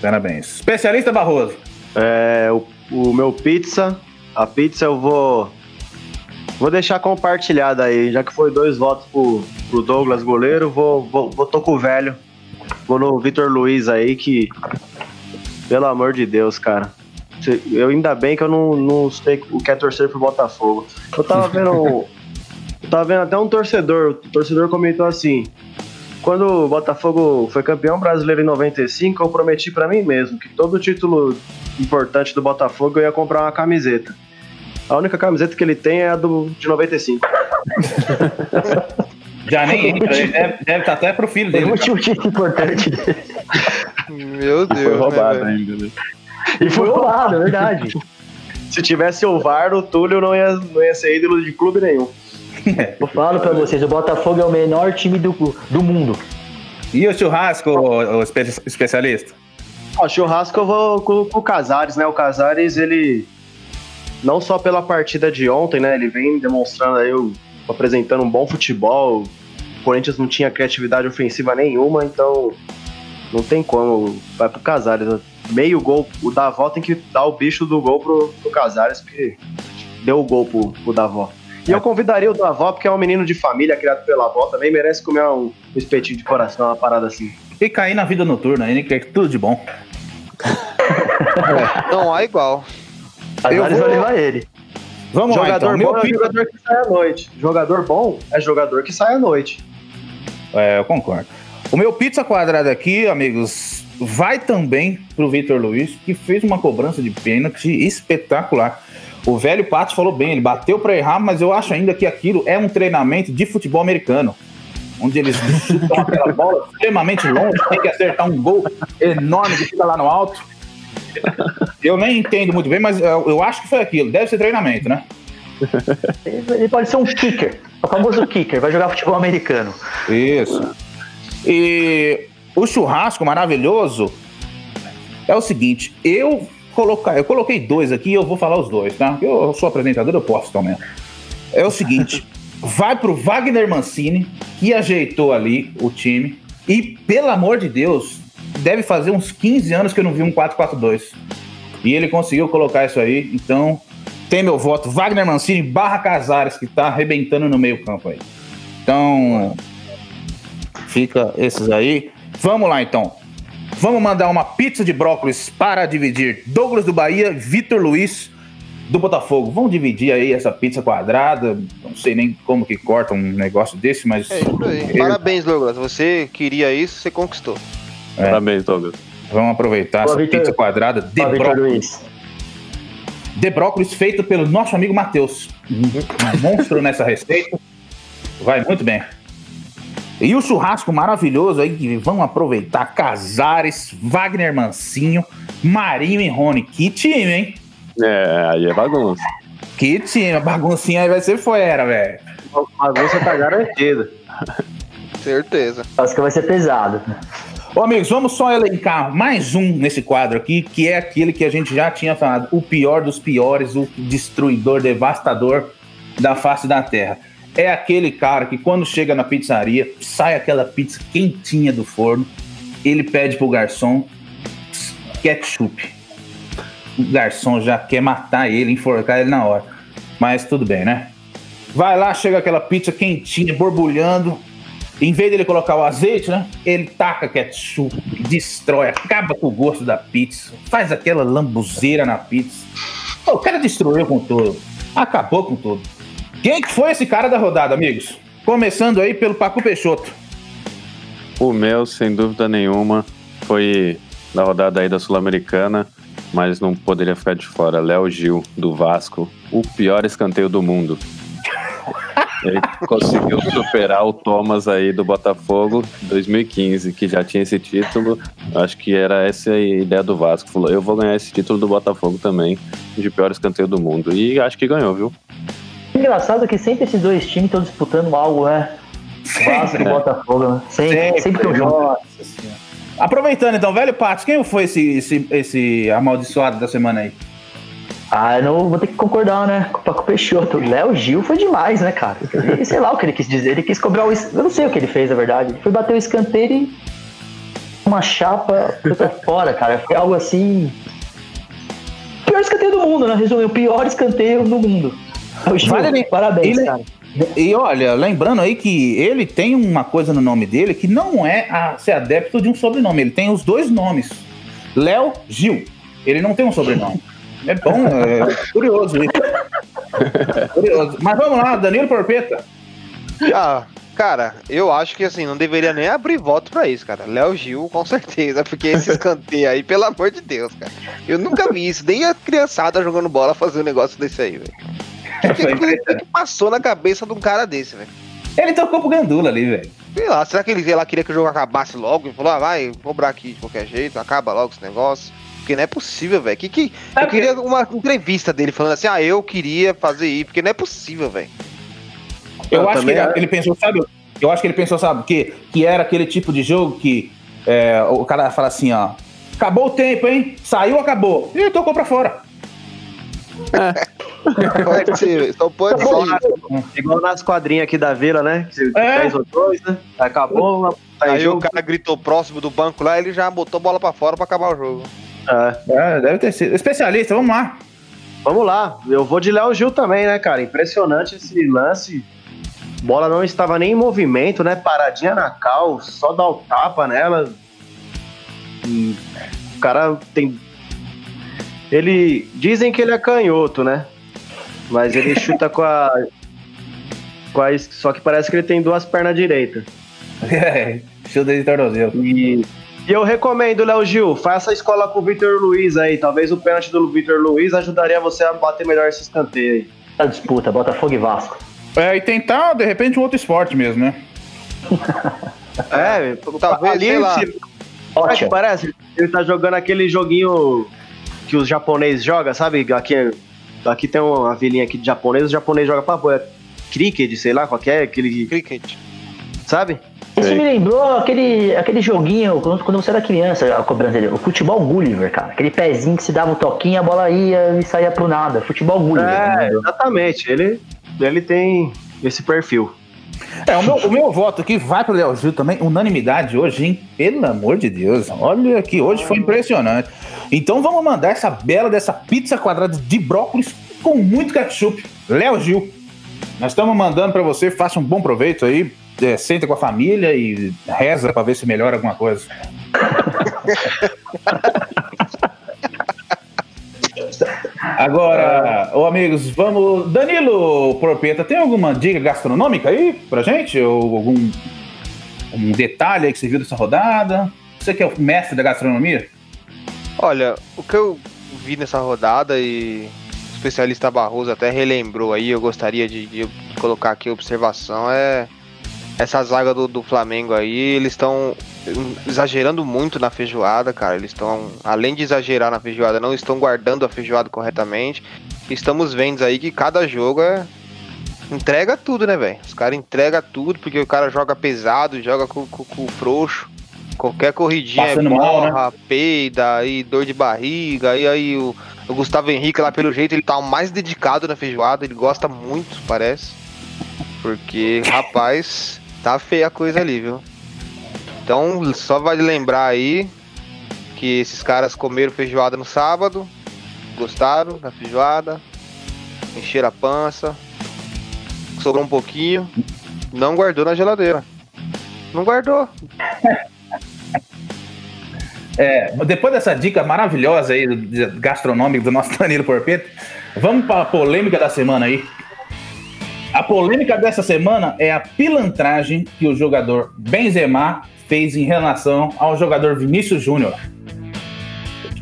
Parabéns. Especialista Barroso. É, o, o meu pizza, a pizza eu vou vou deixar compartilhada aí, já que foi dois votos pro, pro Douglas goleiro, vou, vou, vou tô com o velho. Vou no Vitor Luiz aí que pelo amor de Deus, cara. Eu ainda bem que eu não, não sei o que é torcer pro Botafogo. Eu tava vendo eu tava vendo até um torcedor, o torcedor comentou assim: quando o Botafogo foi campeão brasileiro em 95, eu prometi pra mim mesmo que todo título importante do Botafogo eu ia comprar uma camiseta. A única camiseta que ele tem é a do, de 95. Já nem entra, ele deve, deve estar até pro filho dele. um último título importante dele. Meu Deus. Foi roubado né, velho? ainda, né? E foi roubado, é verdade. Se tivesse o VAR, o Túlio não ia, não ia ser ídolo de clube nenhum. Eu falo pra vocês, o Botafogo é o menor time do, do mundo. E o churrasco, o, o espe- especialista? Ó, churrasco eu vou com, com o Casares, né? O Casares, ele. Não só pela partida de ontem, né? Ele vem demonstrando aí, o- apresentando um bom futebol. O Corinthians não tinha criatividade ofensiva nenhuma, então. Não tem como. Vai pro Casares. Meio gol. O Davó tem que dar o bicho do gol pro, pro Casares, porque deu o gol pro, pro Davó. E eu convidaria o Davó, porque é um menino de família criado pela avó, também merece comer um, um espetinho de coração, uma parada assim. E cair na vida noturna, ele quer tudo de bom. Não há igual. Casares vou- vai levar ele. Vamos lá, jogador então. Meu bom é jogador que sai à noite. Jogador bom é jogador que sai à noite. É, eu concordo. O meu pizza quadrado aqui, amigos, vai também pro Vitor Luiz, que fez uma cobrança de pênalti espetacular. O velho Pato falou bem, ele bateu pra errar, mas eu acho ainda que aquilo é um treinamento de futebol americano. Onde eles chutam aquela bola extremamente longe, tem que acertar um gol enorme que fica lá no alto. Eu nem entendo muito bem, mas eu, acho que foi aquilo. Deve ser treinamento, né? Ele pode ser um kicker. O famoso kicker, vai jogar futebol americano. Isso. E o churrasco maravilhoso é o seguinte, eu colocar, eu coloquei dois aqui e eu vou falar os dois, tá? Eu sou apresentador, eu posso também. É o seguinte, vai pro Wagner Mancini, que ajeitou ali o time, e pelo amor de Deus, deve fazer uns 15 anos que eu não vi um 4-4-2. E ele conseguiu colocar isso aí, então tem meu voto, Wagner Mancini barra Casares, que tá arrebentando no meio campo aí. Então, fica esses aí. Vamos lá então. Vamos mandar uma pizza de brócolis para dividir Douglas do Bahia, Vitor Luiz do Botafogo. Vamos dividir aí essa pizza quadrada. Não sei nem como que corta um negócio desse, mas É eu- Parabéns, Douglas. Você queria isso, você conquistou. É. Parabéns, Douglas. vamos aproveitar Boa, essa Vitor. pizza quadrada de Vitor brócolis. Luiz. de brócolis feito pelo nosso amigo Matheus. Um monstro nessa receita. Vai muito bem. E o churrasco maravilhoso aí, que vamos aproveitar. Casares, Wagner Mancinho, Marinho e Rony. Que time, hein? É, aí é bagunça. Que time. A baguncinha aí vai ser fora, velho. A bagunça tá garantida. Certeza. Acho que vai ser pesado. Ô, amigos, vamos só elencar mais um nesse quadro aqui, que é aquele que a gente já tinha falado. O pior dos piores, o destruidor, devastador da face da terra. É aquele cara que quando chega na pizzaria, sai aquela pizza quentinha do forno, ele pede pro garçom ketchup. O garçom já quer matar ele, enforcar ele na hora. Mas tudo bem, né? Vai lá, chega aquela pizza quentinha, borbulhando. Em vez dele colocar o azeite, né? Ele taca ketchup, destrói, acaba com o gosto da pizza, faz aquela lambuzeira na pizza. O cara destruiu com tudo. Acabou com tudo. Quem que foi esse cara da rodada, amigos? Começando aí pelo Paco Peixoto. O meu, sem dúvida nenhuma, foi da rodada aí da Sul-Americana, mas não poderia ficar de fora. Léo Gil, do Vasco, o pior escanteio do mundo. Ele conseguiu superar o Thomas aí do Botafogo 2015, que já tinha esse título. Acho que era essa a ideia do Vasco. Falou, eu vou ganhar esse título do Botafogo também, de pior escanteio do mundo. E acho que ganhou, viu? Engraçado que sempre esses dois times estão disputando algo, né? Vasco e Botafogo, né? Sempre, sempre juntos. Nossa Senhora. Aproveitando então, velho Patos, quem foi esse, esse, esse amaldiçoado da semana aí? Ah, eu não vou ter que concordar, né? Com o Paco Peixoto. O Léo Gil foi demais, né, cara? Ele- Sei lá o que ele quis dizer. Ele quis cobrar o. Eu não sei o que ele fez, na verdade. Ele foi bater o escanteio e. Uma chapa foi pra fora, cara. Foi algo assim. Pior escanteio do mundo, né? Resumindo, o pior escanteio do mundo. Gil, Vale parabéns, ele- cara. E olha, lembrando aí que ele tem uma coisa no nome dele que não é a ser adepto de um sobrenome, ele tem os dois nomes. Léo Gil. Ele não tem um sobrenome. É bom, é curioso isso. curioso. Mas vamos lá, Danilo Porpeta. Ah, Cara, eu acho que assim, não deveria nem abrir voto pra isso, cara. Léo Gil, com certeza, porque esse escanteio aí, pelo amor de Deus, cara. Eu nunca vi isso, nem a criançada jogando bola fazer um negócio desse aí, velho. O que, que- que- passou na cabeça de um cara desse, velho? Ele tocou pro Gandula ali, velho. Sei lá, será que ele sei lá, queria que o jogo acabasse logo e falou, ah, vai, vou cobrar aqui de qualquer jeito, acaba logo esse negócio. Porque não é possível, velho. Que, que, eu queria uma entrevista dele falando assim, ah, eu queria fazer isso, porque não é possível, velho. Eu Eu acho que ele, acho. ele pensou, sabe? Eu acho que ele pensou, sabe, que, que era aquele tipo de jogo que é, o cara fala assim, ó. Acabou o tempo, hein? Saiu, acabou. E ele tocou pra fora. Pode ser, só pode ser. Igual nas quadrinhas aqui da vila, né? É. 10 ou 2, né? Acabou, tá Aí o jogo. cara gritou próximo do banco lá, ele já botou a bola pra fora pra acabar o jogo. É. É, deve ter sido. Especialista, vamos lá. Vamos lá, eu vou de Léo Gil também, né, cara? Impressionante esse lance. Bola não estava nem em movimento, né? Paradinha na cal, só dá o tapa nela. E o cara tem. Ele. Dizem que ele é canhoto, né? Mas ele chuta com a. Com a. Só que parece que ele tem duas pernas direitas. É, chuta de tornozelo. E, e eu recomendo, Léo Gil, faça a escola com o Vitor Luiz aí. Talvez o pênalti do Vitor Luiz ajudaria você a bater melhor esse escanteio aí. A disputa, Botafogo e Vasco. É, e tentar, de repente, um outro esporte mesmo, né? É, Talvez, sei lá. se- o que Ótimo. parece? Ele tá jogando aquele joguinho que os japoneses jogam, sabe? Aqui, aqui tem uma vilinha aqui de japonês, os japoneses jogam pra é cricket, sei lá, qualquer, aquele. Cricket. Sabe? Isso me lembrou aquele, aquele joguinho quando, quando você era criança, a cobrança dele. O futebol Gulliver, cara. Aquele pezinho que se dava um toquinho, a bola ia e saía pro nada. Futebol Gulliver. É, né? exatamente. Ele, ele tem esse perfil. É, o meu, o meu voto aqui vai pro Léo Gil também. Unanimidade hoje, hein? Pelo amor de Deus. Olha aqui, hoje foi impressionante. Então vamos mandar essa bela dessa pizza quadrada de brócolis com muito ketchup. Léo Gil. Nós estamos mandando pra você, faça um bom proveito aí. é, senta com a família e reza pra ver se melhora alguma coisa. Agora, ô amigos, vamos. Danilo Porpeta, tem alguma dica gastronômica aí pra gente? Ou algum um detalhe aí que você viu dessa rodada? Você que é o mestre da gastronomia? Olha, o que eu vi nessa rodada e o especialista Barroso até relembrou aí, eu gostaria de, de colocar aqui a observação, é essa zaga do, do Flamengo aí, eles estão exagerando muito na feijoada, cara. Eles estão, além de exagerar na feijoada, não estão guardando a feijoada corretamente. Estamos vendo aí que cada jogo é. Entrega tudo, né, velho? Os caras entregam tudo porque o cara joga pesado, joga com, com, com o frouxo. Qualquer corridinha Passando é mal, né? porra, peida, aí dor de barriga, aí, aí o, o Gustavo Henrique lá, pelo jeito, ele tá o mais dedicado na feijoada, ele gosta muito, parece. Porque, rapaz, tá feia a coisa ali, viu? Então, só vale lembrar aí que esses caras comeram feijoada no sábado, gostaram da feijoada, encheram a pança, sobrou um pouquinho, não guardou na geladeira. Não guardou. É, depois dessa dica maravilhosa aí gastronômica do nosso Danilo Porpeta, vamos para a polêmica da semana aí. A polêmica dessa semana é a pilantragem que o jogador Benzema fez em relação ao jogador Vinícius Júnior.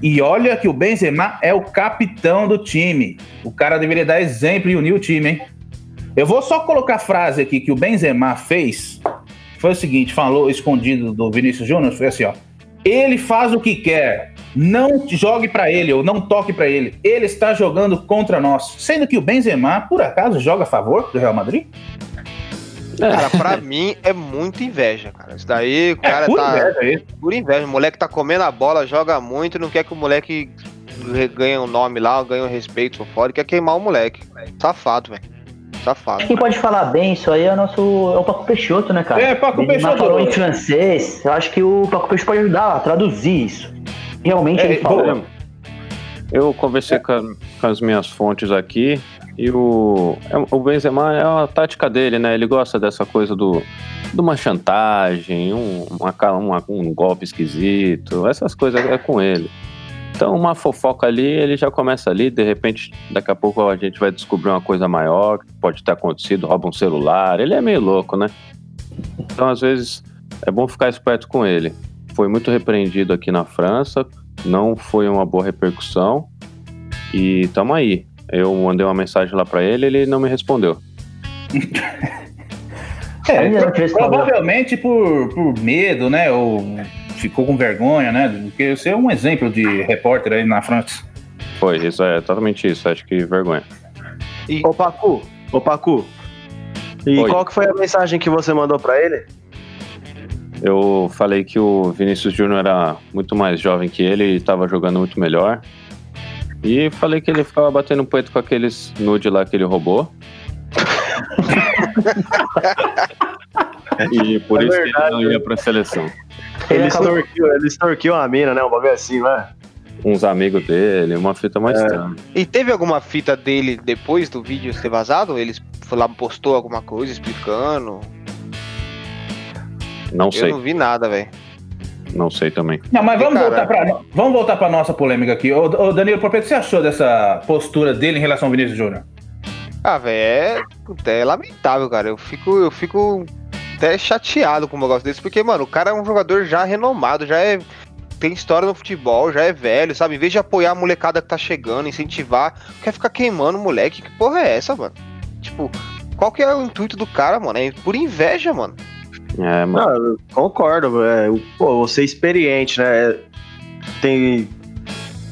E olha que o Benzema é o capitão do time. O cara deveria dar exemplo e unir o time, hein? Eu vou só colocar a frase aqui que o Benzema fez. Foi o seguinte, falou escondido do Vinícius Júnior, foi assim, ó. Ele faz o que quer. Não jogue pra ele ou não toque pra ele. Ele está jogando contra nós. Sendo que o Benzema, por acaso, joga a favor do Real Madrid? Cara, pra mim é muita inveja, cara. Isso daí, o É, cara pura tá. inveja isso. Por inveja. O moleque tá comendo a bola, joga muito, não quer que o moleque ganhe o nome lá, ganhe o respeito por fora, quer queimar o moleque. Safado, velho. Safado. Quem pode falar bem isso aí é o nosso. É o Paco Peixoto, né, cara? É, Paco Ele Peixoto. falou em francês. Eu acho que o Paco Peixoto pode ajudar a traduzir isso. Realmente É, ele falou. boa. Eu conversei com, a- com as minhas fontes aqui e o, é- o Benzema é a tática dele, né? Ele gosta dessa coisa do de uma chantagem, um, uma uma- um golpe esquisito, essas coisas é com ele. Então, uma fofoca ali, ele já começa ali, de repente, daqui a pouco a gente vai descobrir uma coisa maior que pode ter acontecido, rouba um celular, ele é meio louco, né? Então, às vezes, é bom ficar esperto com ele. Foi muito repreendido aqui na França, não foi uma boa repercussão. E tamo aí. Eu mandei uma mensagem lá pra ele, ele não me respondeu. É, provavelmente por, por medo, né? Ou ficou com vergonha, né? Porque você é um exemplo de repórter aí na França. Foi, isso é totalmente isso. Acho que vergonha. Ô, Pacu, ô, Pacu. E Oi. qual que foi a mensagem que você mandou pra ele? Eu falei que o Vinícius Júnior era muito mais jovem que ele e estava jogando muito melhor. E falei que ele ficava batendo punheta com aqueles nude lá que ele roubou. e por É isso que verdade, ele não ia pra seleção. Ele, extorquiu, ele extorquiu a mina, né? Um bagulho assim, né? Uns amigos dele, uma fita mais É. estranha. E teve alguma fita dele depois do vídeo ser vazado? Ele foi lá postou alguma coisa explicando? Não Eu sei, não vi nada, velho. não sei também. Não, mas vamos voltar para vamos voltar para nossa polêmica aqui. Ô, ô Danilo, o que você achou dessa postura dele em relação ao Vinícius Júnior? Ah, velho, é, é lamentável, cara. Eu fico, eu fico até chateado com um negócio desse, porque, mano, o cara é um jogador já renomado, já é. Tem história no futebol, já é velho, sabe? Em vez de apoiar a molecada que tá chegando, incentivar, quer ficar queimando o moleque. Que porra é essa, mano? Tipo, qual que é o intuito do cara, mano? É por inveja, mano. É, mano. Não, concordo. É, pô, você é experiente, né? Tem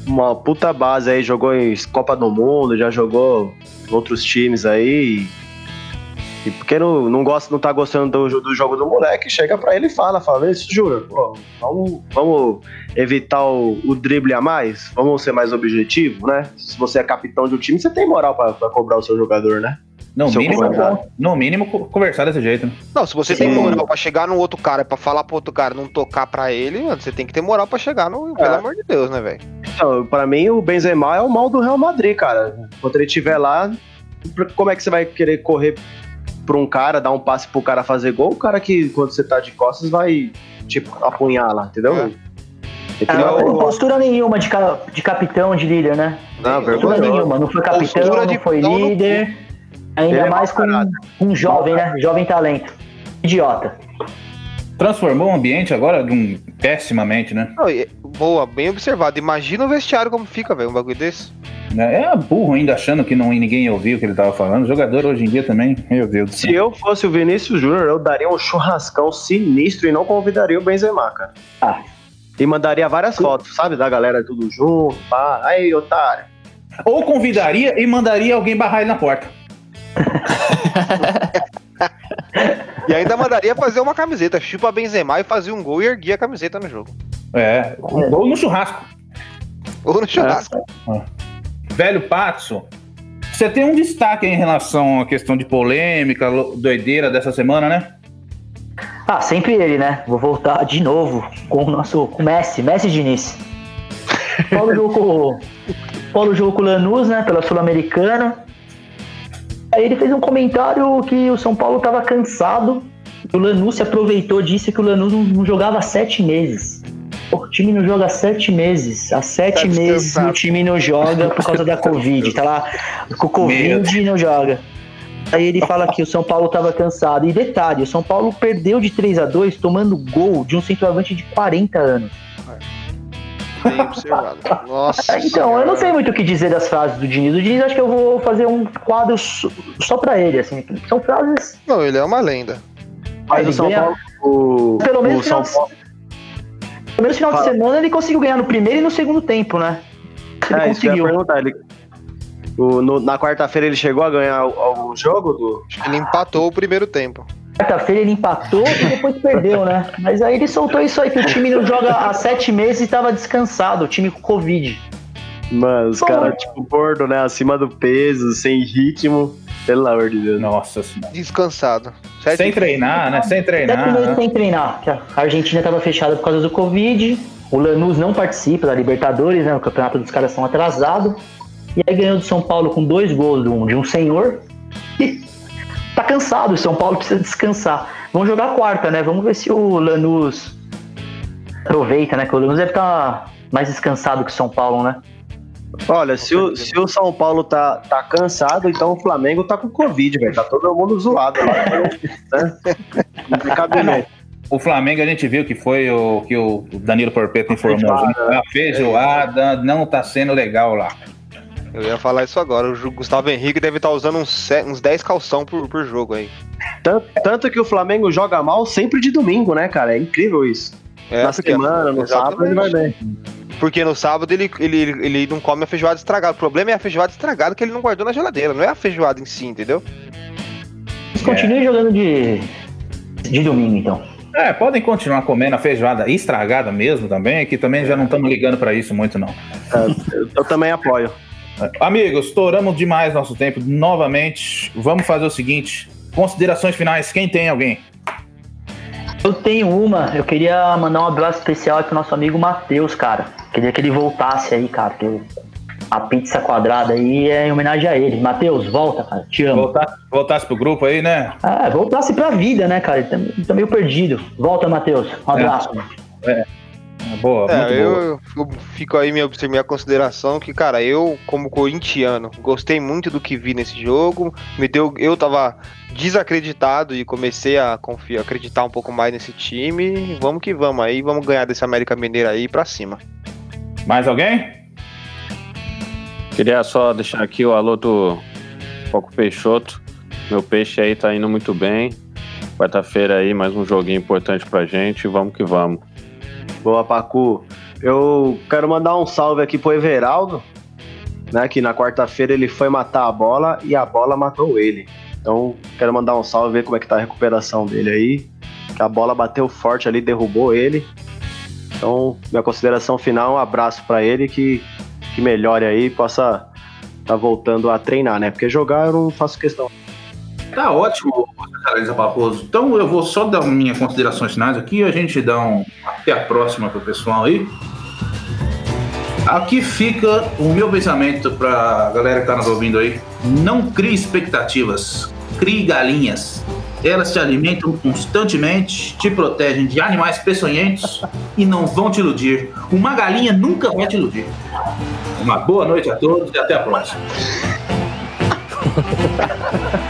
uma puta base aí, jogou em Copa do Mundo, já jogou em outros times aí. E porque não, não, gosta, não tá gostando do, do jogo do moleque, chega pra ele e fala, fala, isso, Júnior, pô, vamos, vamos evitar o, o drible a mais? Vamos ser mais objetivo, né? Se você é capitão de um time, você tem moral pra, pra cobrar o seu jogador, né? No Seu mínimo, comentário. no mínimo, co- conversar desse jeito, né? Não, se você tem moral pra chegar no outro cara, pra falar pro outro cara não tocar pra ele, mano, você tem que ter moral pra chegar no. Pelo amor de Deus, né, velho? Então, pra mim, o Benzema é o mal do Real Madrid, cara. Quando ele estiver lá, como é que você vai querer correr pra um cara, dar um passe pro cara fazer gol? O cara que, quando você tá de costas, vai, tipo, apunhala, entendeu? É. Tem não postura nenhuma de, ca- de capitão, de líder, né? Não, Postura vergonhoso. nenhuma. Não foi capitão, não foi líder. Ainda Ele é mais com caráter. um jovem, né? Jovem talento. Idiota. Transformou o ambiente agora de um pessimamente, né? Não, boa, bem observado. Imagina o vestiário como fica, velho, um bagulho desse. É burro ainda achando que não, ninguém ia ouvir o que ele tava falando. O jogador hoje em dia também, meu Deus do Se céu. eu fosse o Vinícius Júnior, eu daria um churrascão sinistro e não convidaria o Benzema, cara. Ah. E mandaria várias fotos, sabe? Da galera tudo junto, pá. Aí, otário. Ou convidaria e mandaria alguém barrar ele na porta. E ainda mandaria fazer uma camiseta, chupa Benzema e fazer um gol e erguia a camiseta no jogo. É, ou no churrasco. Ou no churrasco. Velho Patso, você tem um destaque em relação à questão de polêmica, doideira dessa semana, né? Ah, sempre ele, né? Vou voltar de novo com o nosso com Messi, Messi Diniz. Paulo jogo com, Paulo jogo com o Lanús, né? Pela Sul-Americana. Aí ele fez um comentário que o São Paulo tava cansado. O Lanús se aproveitou disso que o Lanús não, não jogava há sete meses. O time não joga há sete meses. Há sete Tá meses o time não joga por causa da Covid. Tá lá com o Covid e não joga. Aí ele fala que o São Paulo estava cansado. E detalhe, o São Paulo perdeu de 3 a 2 tomando gol de um centroavante de 40 anos. Bem observado. Nossa. Então, eu não sei muito o que dizer das frases do Diniz. O Diniz acho que eu vou fazer um quadro só- pra ele, assim. São frases. Não, ele é uma lenda. Mas Ele o São Paulo. O, Pelo menos o São final- Paulo. Pelo menos no final de semana ele conseguiu ganhar no primeiro e no segundo tempo, né? Ele É, isso que eu ia conseguiu. Ele, o- no- na quarta-feira ele chegou a ganhar al- algum jogo? Do... Ele empatou o primeiro tempo. Quarta-feira ele empatou e depois perdeu, né? Mas aí ele soltou isso aí, que o time não joga há sete meses e tava descansado, o time com Covid. Mano, os caras, tipo, gordo, né? Acima do peso, sem ritmo. Pelo amor de Deus. Nossa senhora. Descansado. Sete- Sem treinar, né? Sem Sete treinar. meses né? sem treinar, a Argentina tava fechada por causa do Covid. O Lanús não participa da Libertadores, né? O campeonato dos caras são atrasado. E aí ganhou do São Paulo com dois gols de um, de um senhor. E tá cansado, o São Paulo precisa descansar. Vamos jogar quarta, né? Vamos ver se o Lanús aproveita, né? Que o Lanús deve estar mais descansado que o São Paulo, né? Olha, se o, se o São Paulo tá, tá cansado, então o Flamengo tá com Covid, velho. Tá todo mundo zoado lá. Né? Não tem cabimento. O Flamengo a gente viu que foi o que o Danilo Porpeta informou. feijoada, A feijoada não tá sendo legal lá. Eu ia falar isso agora. O Gustavo Henrique deve estar usando uns, uns 10 calção por, por jogo aí. Tanto, tanto que o Flamengo joga mal sempre de domingo, né, cara? É incrível isso. É, Na semana, no sábado, ele vai bem. Porque no sábado ele, ele, ele não come a feijoada estragada. O problema é a feijoada estragada que ele não guardou na geladeira, não é a feijoada em si, entendeu? Mas continue jogando de, de domingo, então. É, podem continuar comendo a feijoada estragada mesmo também, que também já não estamos ligando pra isso muito não. É, eu, eu também apoio. Amigos, estouramos demais nosso tempo novamente. Vamos fazer o seguinte: considerações finais. Quem tem alguém? Eu tenho uma, eu queria mandar um abraço especial pro nosso amigo Matheus, cara. Queria que ele voltasse aí, cara. Que a pizza quadrada aí é em homenagem a ele. Matheus, volta, cara. Te amo. Voltar, voltasse pro grupo aí, né? Ah, voltasse pra vida, né, cara? Tá, tá meio perdido. Volta, Matheus. Um abraço. Boa, É, muito eu, boa. eu fico aí minha, minha consideração que, cara, eu, como corintiano, gostei muito do que vi nesse jogo. Me deu. Eu tava desacreditado e comecei a confiar, acreditar um pouco mais nesse time. Vamos que vamos aí, vamos ganhar desse América Mineiro aí pra cima. Mais alguém? Queria só deixar aqui o alô do Foco Peixoto. Meu peixe aí tá indo muito bem. Quarta-feira aí, mais um joguinho importante pra gente. Vamos que vamos. Boa, Pacu. Eu quero mandar um salve aqui pro Everaldo, né? Que na quarta-feira ele foi matar a bola e a bola matou ele. Então, quero mandar um salve, ver como é que tá a recuperação dele aí. Que a bola bateu forte ali, derrubou ele. Então, minha consideração final, um abraço pra ele, que, que melhore aí possa tá voltando a treinar, né? Porque jogar eu não faço questão. Tá ótimo, Carolina Paposo. Então eu vou só dar minhas considerações finais aqui a gente dá um até a próxima pro pessoal aí. Aqui fica o meu pensamento pra galera que tá nos ouvindo aí. Não crie expectativas, crie galinhas. Elas te alimentam constantemente, te protegem de animais peçonhentos e não vão te iludir. Uma galinha nunca vai te iludir. Uma boa noite a todos e até a próxima.